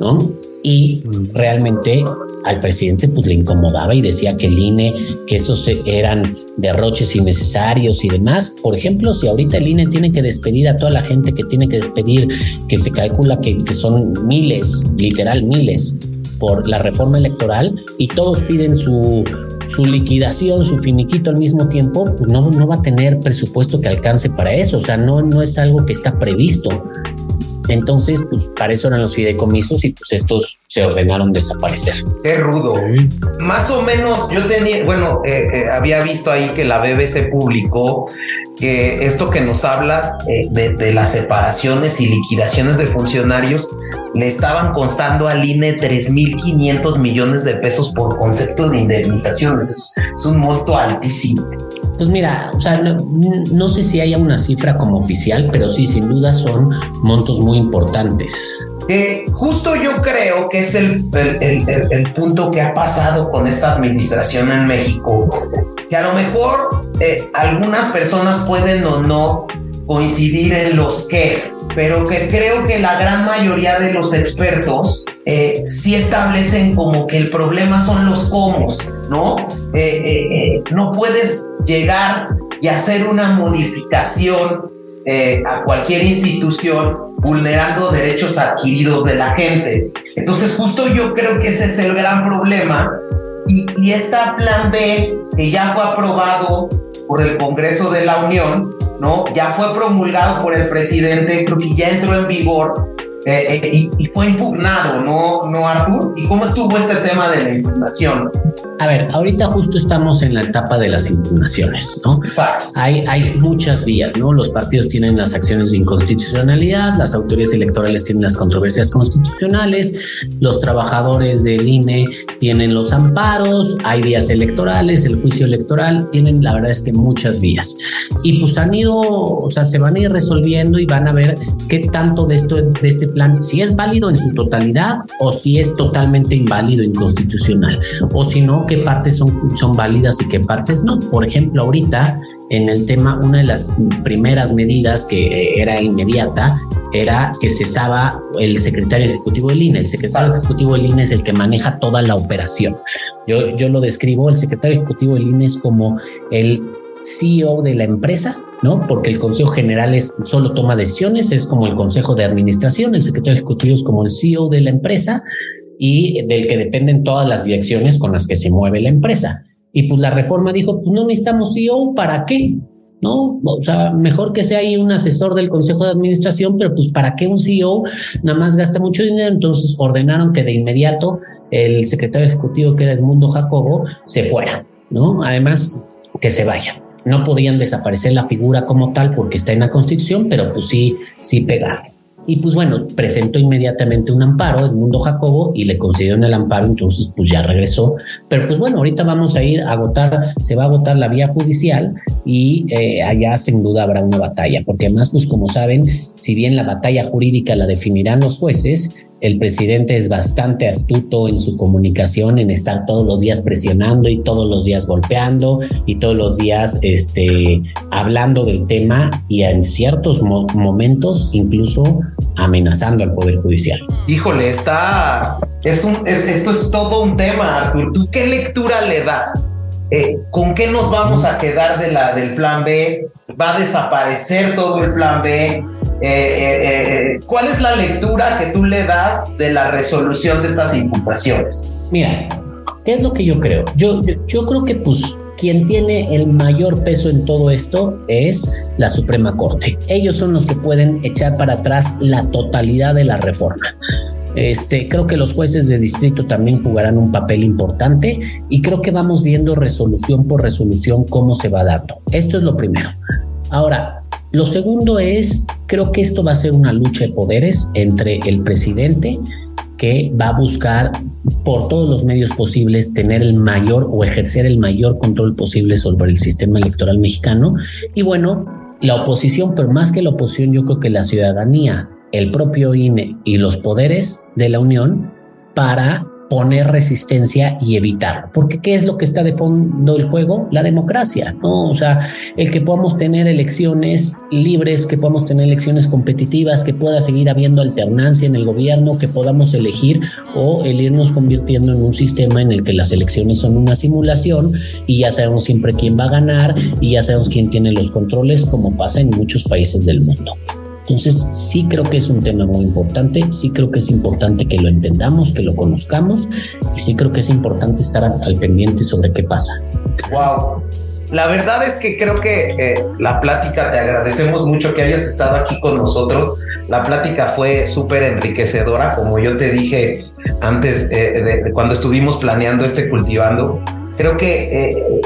¿no? Y realmente al presidente pues le incomodaba y decía que el INE, que esos eran derroches innecesarios y demás. Por ejemplo, si ahorita el INE tiene que despedir a toda la gente que tiene que despedir, que se calcula que, que son miles, literal miles, por la reforma electoral y todos piden su, su liquidación, su finiquito al mismo tiempo, pues no, no va a tener presupuesto que alcance para eso. O sea, no, no es algo que está previsto. Entonces, pues para eso eran los fideicomisos y pues estos se ordenaron desaparecer. Qué rudo. Más o menos yo tenía, bueno, eh, eh, había visto ahí que la BBC publicó que esto que nos hablas eh, de, de, las separaciones y liquidaciones de funcionarios le estaban costando al INE 3.500 millones de pesos por concepto de indemnizaciones. Es, es un monto altísimo. Pues mira, o sea, no, sé si haya una cifra como oficial, pero sí, sin duda son montos muy importantes. Justo yo creo que es el, el, punto que ha pasado con esta administración en México, que a lo mejor eh, algunas personas pueden o no coincidir en los qué, pero que creo que la gran mayoría de los expertos eh, sí establecen como que el problema son los cómo, ¿no? Eh, no puedes llegar y hacer una modificación a cualquier institución vulnerando derechos adquiridos de la gente. Entonces justo yo creo que ese es el gran problema y, y esta plan B que ya fue aprobado por el Congreso de la Unión, ¿no? Ya fue promulgado por el presidente, creo que ya entró en vigor eh, eh, y, fue impugnado, ¿no, ¿no, Artur? ¿Y cómo estuvo este tema de la impugnación? A ver, ahorita justo estamos en la etapa de las impugnaciones, ¿no? Exacto. Hay, hay muchas vías, ¿no? Los partidos tienen las acciones de inconstitucionalidad, las autoridades electorales tienen las controversias constitucionales, los trabajadores del INE tienen los amparos, hay vías electorales, el juicio electoral, tienen la verdad es que muchas vías. Y pues han ido, o sea, se van a ir resolviendo y van a ver qué tanto de esto, de este plan, si es válido en su totalidad o si es totalmente inválido, inconstitucional, o si no, qué partes son, son válidas y qué partes no. Por ejemplo, ahorita en el tema, una de las primeras medidas que eh, era inmediata era que cesaba el secretario ejecutivo del INE. El secretario ejecutivo del INE es el que maneja toda la operación. Yo, yo lo describo, el secretario ejecutivo del INE es como el CEO de la empresa, ¿no? Porque el Consejo General es, solo toma decisiones, es como el Consejo de Administración, el secretario ejecutivo es como el CEO de la empresa y del que dependen todas las direcciones con las que se mueve la empresa. Y pues la reforma dijo, pues no necesitamos CEO, ¿para qué? ¿no? O sea, mejor que sea ahí un asesor del Consejo de Administración, pero pues para qué un CEO nada más gasta mucho dinero, entonces ordenaron que de inmediato el secretario ejecutivo que era Edmundo Jacobo se fuera, ¿no? Además, que se vaya no podían desaparecer la figura como tal porque está en la Constitución, pero pues sí, sí pegar. Y pues bueno, presentó inmediatamente un amparo, el mundo Jacobo, y le concedieron el amparo, entonces pues ya regresó. Pero pues bueno, ahorita vamos a ir a agotar, se va a agotar la vía judicial y eh, allá sin duda habrá una batalla, porque además pues como saben, si bien la batalla jurídica la definirán los jueces, el presidente es bastante astuto en su comunicación, en estar todos los días presionando y todos los días golpeando y todos los días este, hablando del tema y en ciertos momentos incluso amenazando al Poder Judicial. Híjole, está, es un, esto es todo un tema, Artur. ¿Tú qué lectura le das? Eh, ¿Con qué nos vamos a quedar de la, del plan B? ¿Va a desaparecer todo el plan B? Eh, eh, eh, ¿cuál es la lectura que tú le das de la resolución de estas imputaciones? Mira, ¿qué es lo que yo creo? Yo, yo, creo que pues quien tiene el mayor peso en todo esto es la Suprema Corte. Ellos son los que pueden echar para atrás la totalidad de la reforma. Este, creo que los jueces de distrito también jugarán un papel importante y creo que vamos viendo resolución por resolución cómo se va dando. Esto es lo primero. Ahora, lo segundo es, creo que esto va a ser una lucha de poderes entre el presidente que va a buscar por todos los medios posibles tener el mayor o ejercer el mayor control posible sobre el sistema electoral mexicano. Y bueno, la oposición, pero más que la oposición, yo creo que la ciudadanía, el propio INE y los poderes de la Unión para poner resistencia y evitar. Porque ¿qué es lo que está de fondo el juego? La democracia, ¿no? O sea, el que podamos tener elecciones libres, que podamos tener elecciones competitivas, que pueda seguir habiendo alternancia en el gobierno, que podamos elegir o el irnos convirtiendo en un sistema en el que las elecciones son una simulación y ya sabemos siempre quién va a ganar y ya sabemos quién tiene los controles, como pasa en muchos países del mundo. Entonces, sí creo que es un tema muy importante, sí creo que es importante que lo entendamos, que lo conozcamos y sí creo que es importante estar al pendiente sobre qué pasa. Wow. La verdad es que creo que eh, la plática, te agradecemos mucho que hayas estado aquí con nosotros. La plática fue súper enriquecedora, como yo te dije antes eh, de, cuando estuvimos planeando este cultivando. Creo que eh,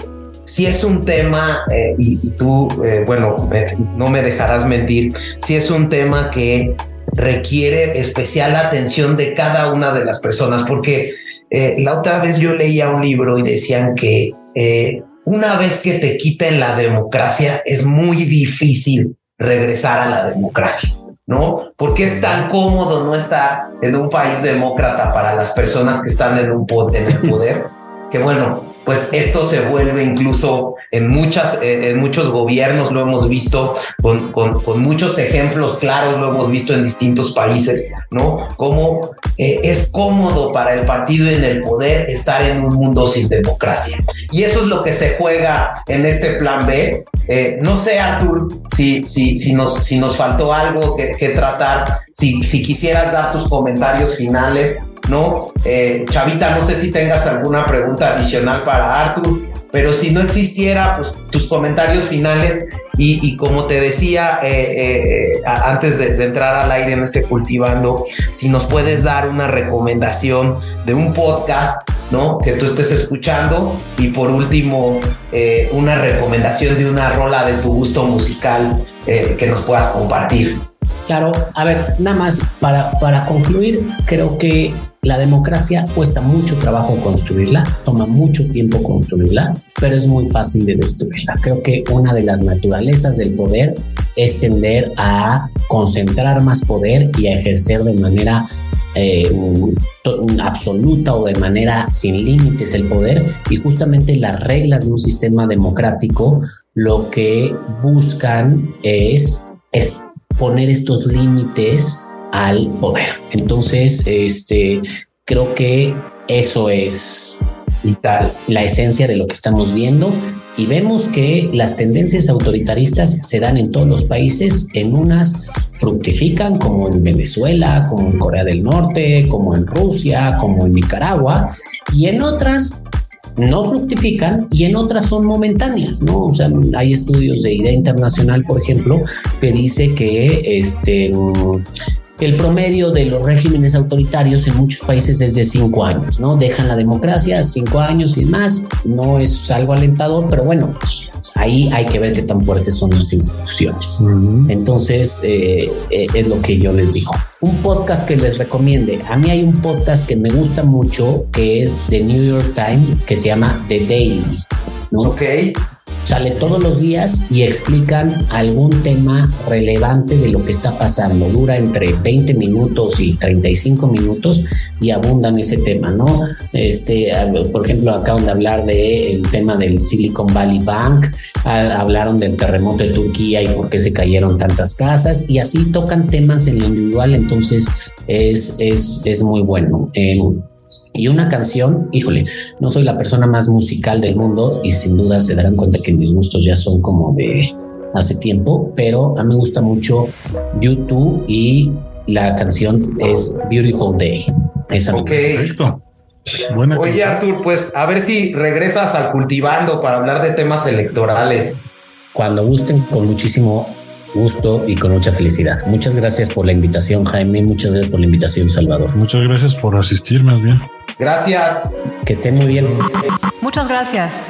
si es un tema, eh, y, tú, eh, bueno, no me dejarás mentir, si es un tema que requiere especial atención de cada una de las personas, porque eh, la otra vez yo leía un libro y decían que una vez que te quiten la democracia, es muy difícil regresar a la democracia. ¿no? Porque es tan cómodo no estar en un país demócrata para las personas que están en un en el poder, que bueno, pues esto se vuelve incluso en muchas, eh, en muchos gobiernos, lo hemos visto con, con, muchos ejemplos claros, lo hemos visto en distintos países, ¿no? Cómo eh, es cómodo para el partido en el poder estar en un mundo sin democracia. Y eso es lo que se juega en este plan B. Eh, no sé, Artur, si, si, si, nos, si nos faltó algo que, que tratar, si, si quisieras dar tus comentarios finales ¿no? Eh, Chavita, no sé si tengas alguna pregunta adicional para Arthur, pero si no existiera, pues tus comentarios finales y, como te decía eh, eh, antes de, entrar al aire en este cultivando, si nos puedes dar una recomendación de un podcast, ¿no? Que tú estés escuchando y por último una recomendación de una rola de tu gusto musical que nos puedas compartir. Claro, a ver, nada más para, para concluir, creo que la democracia cuesta mucho trabajo construirla, toma mucho tiempo construirla, pero es muy fácil de destruirla. Creo que una de las naturalezas del poder es tender a concentrar más poder y a ejercer de manera eh, absoluta o de manera sin límites el poder y justamente las reglas de un sistema democrático lo que buscan es, es poner estos límites al poder. Entonces, este, creo que eso es la esencia de lo que estamos viendo. Y vemos que las tendencias autoritaristas se dan en todos los países, en unas fructifican como en Venezuela, como en Corea del Norte, como en Rusia, como en Nicaragua, y en otras no fructifican y en otras son momentáneas, ¿no? O sea, hay estudios de idea internacional, por ejemplo, que dice que este el promedio de los regímenes autoritarios en muchos países es de cinco años, ¿no? Dejan la democracia cinco años y más. No es algo alentador, pero bueno, ahí hay que ver qué tan fuertes son las instituciones. Entonces, eh, eh, es lo que yo les digo. Un podcast que les recomiende. A mí hay un podcast que me gusta mucho que es de New York Times que se llama The Daily. ¿no? Ok sale todos los días y explican algún tema relevante de lo que está pasando. Dura entre 20 minutos y 35 minutos y abundan ese tema, ¿no? Este, por ejemplo, acaban de hablar del tema del Silicon Valley Bank, hablaron del terremoto de Turquía y por qué se cayeron tantas casas y así tocan temas en lo individual, entonces es, es, es muy bueno. Eh, y una canción, híjole, no soy la persona más musical del mundo y sin duda se darán cuenta que mis gustos ya son como de hace tiempo, pero a mí me gusta mucho YouTube y la canción es Beautiful Day. Esa ok. Perfecto. Oye, Artur, pues a ver si regresas al cultivando para hablar de temas electorales. Cuando gusten, con muchísimo gusto y con mucha felicidad. Muchas gracias por la invitación, Jaime. Muchas gracias por la invitación, Salvador. Muchas gracias por asistir, más bien. Gracias. Que estén muy bien. Muchas gracias.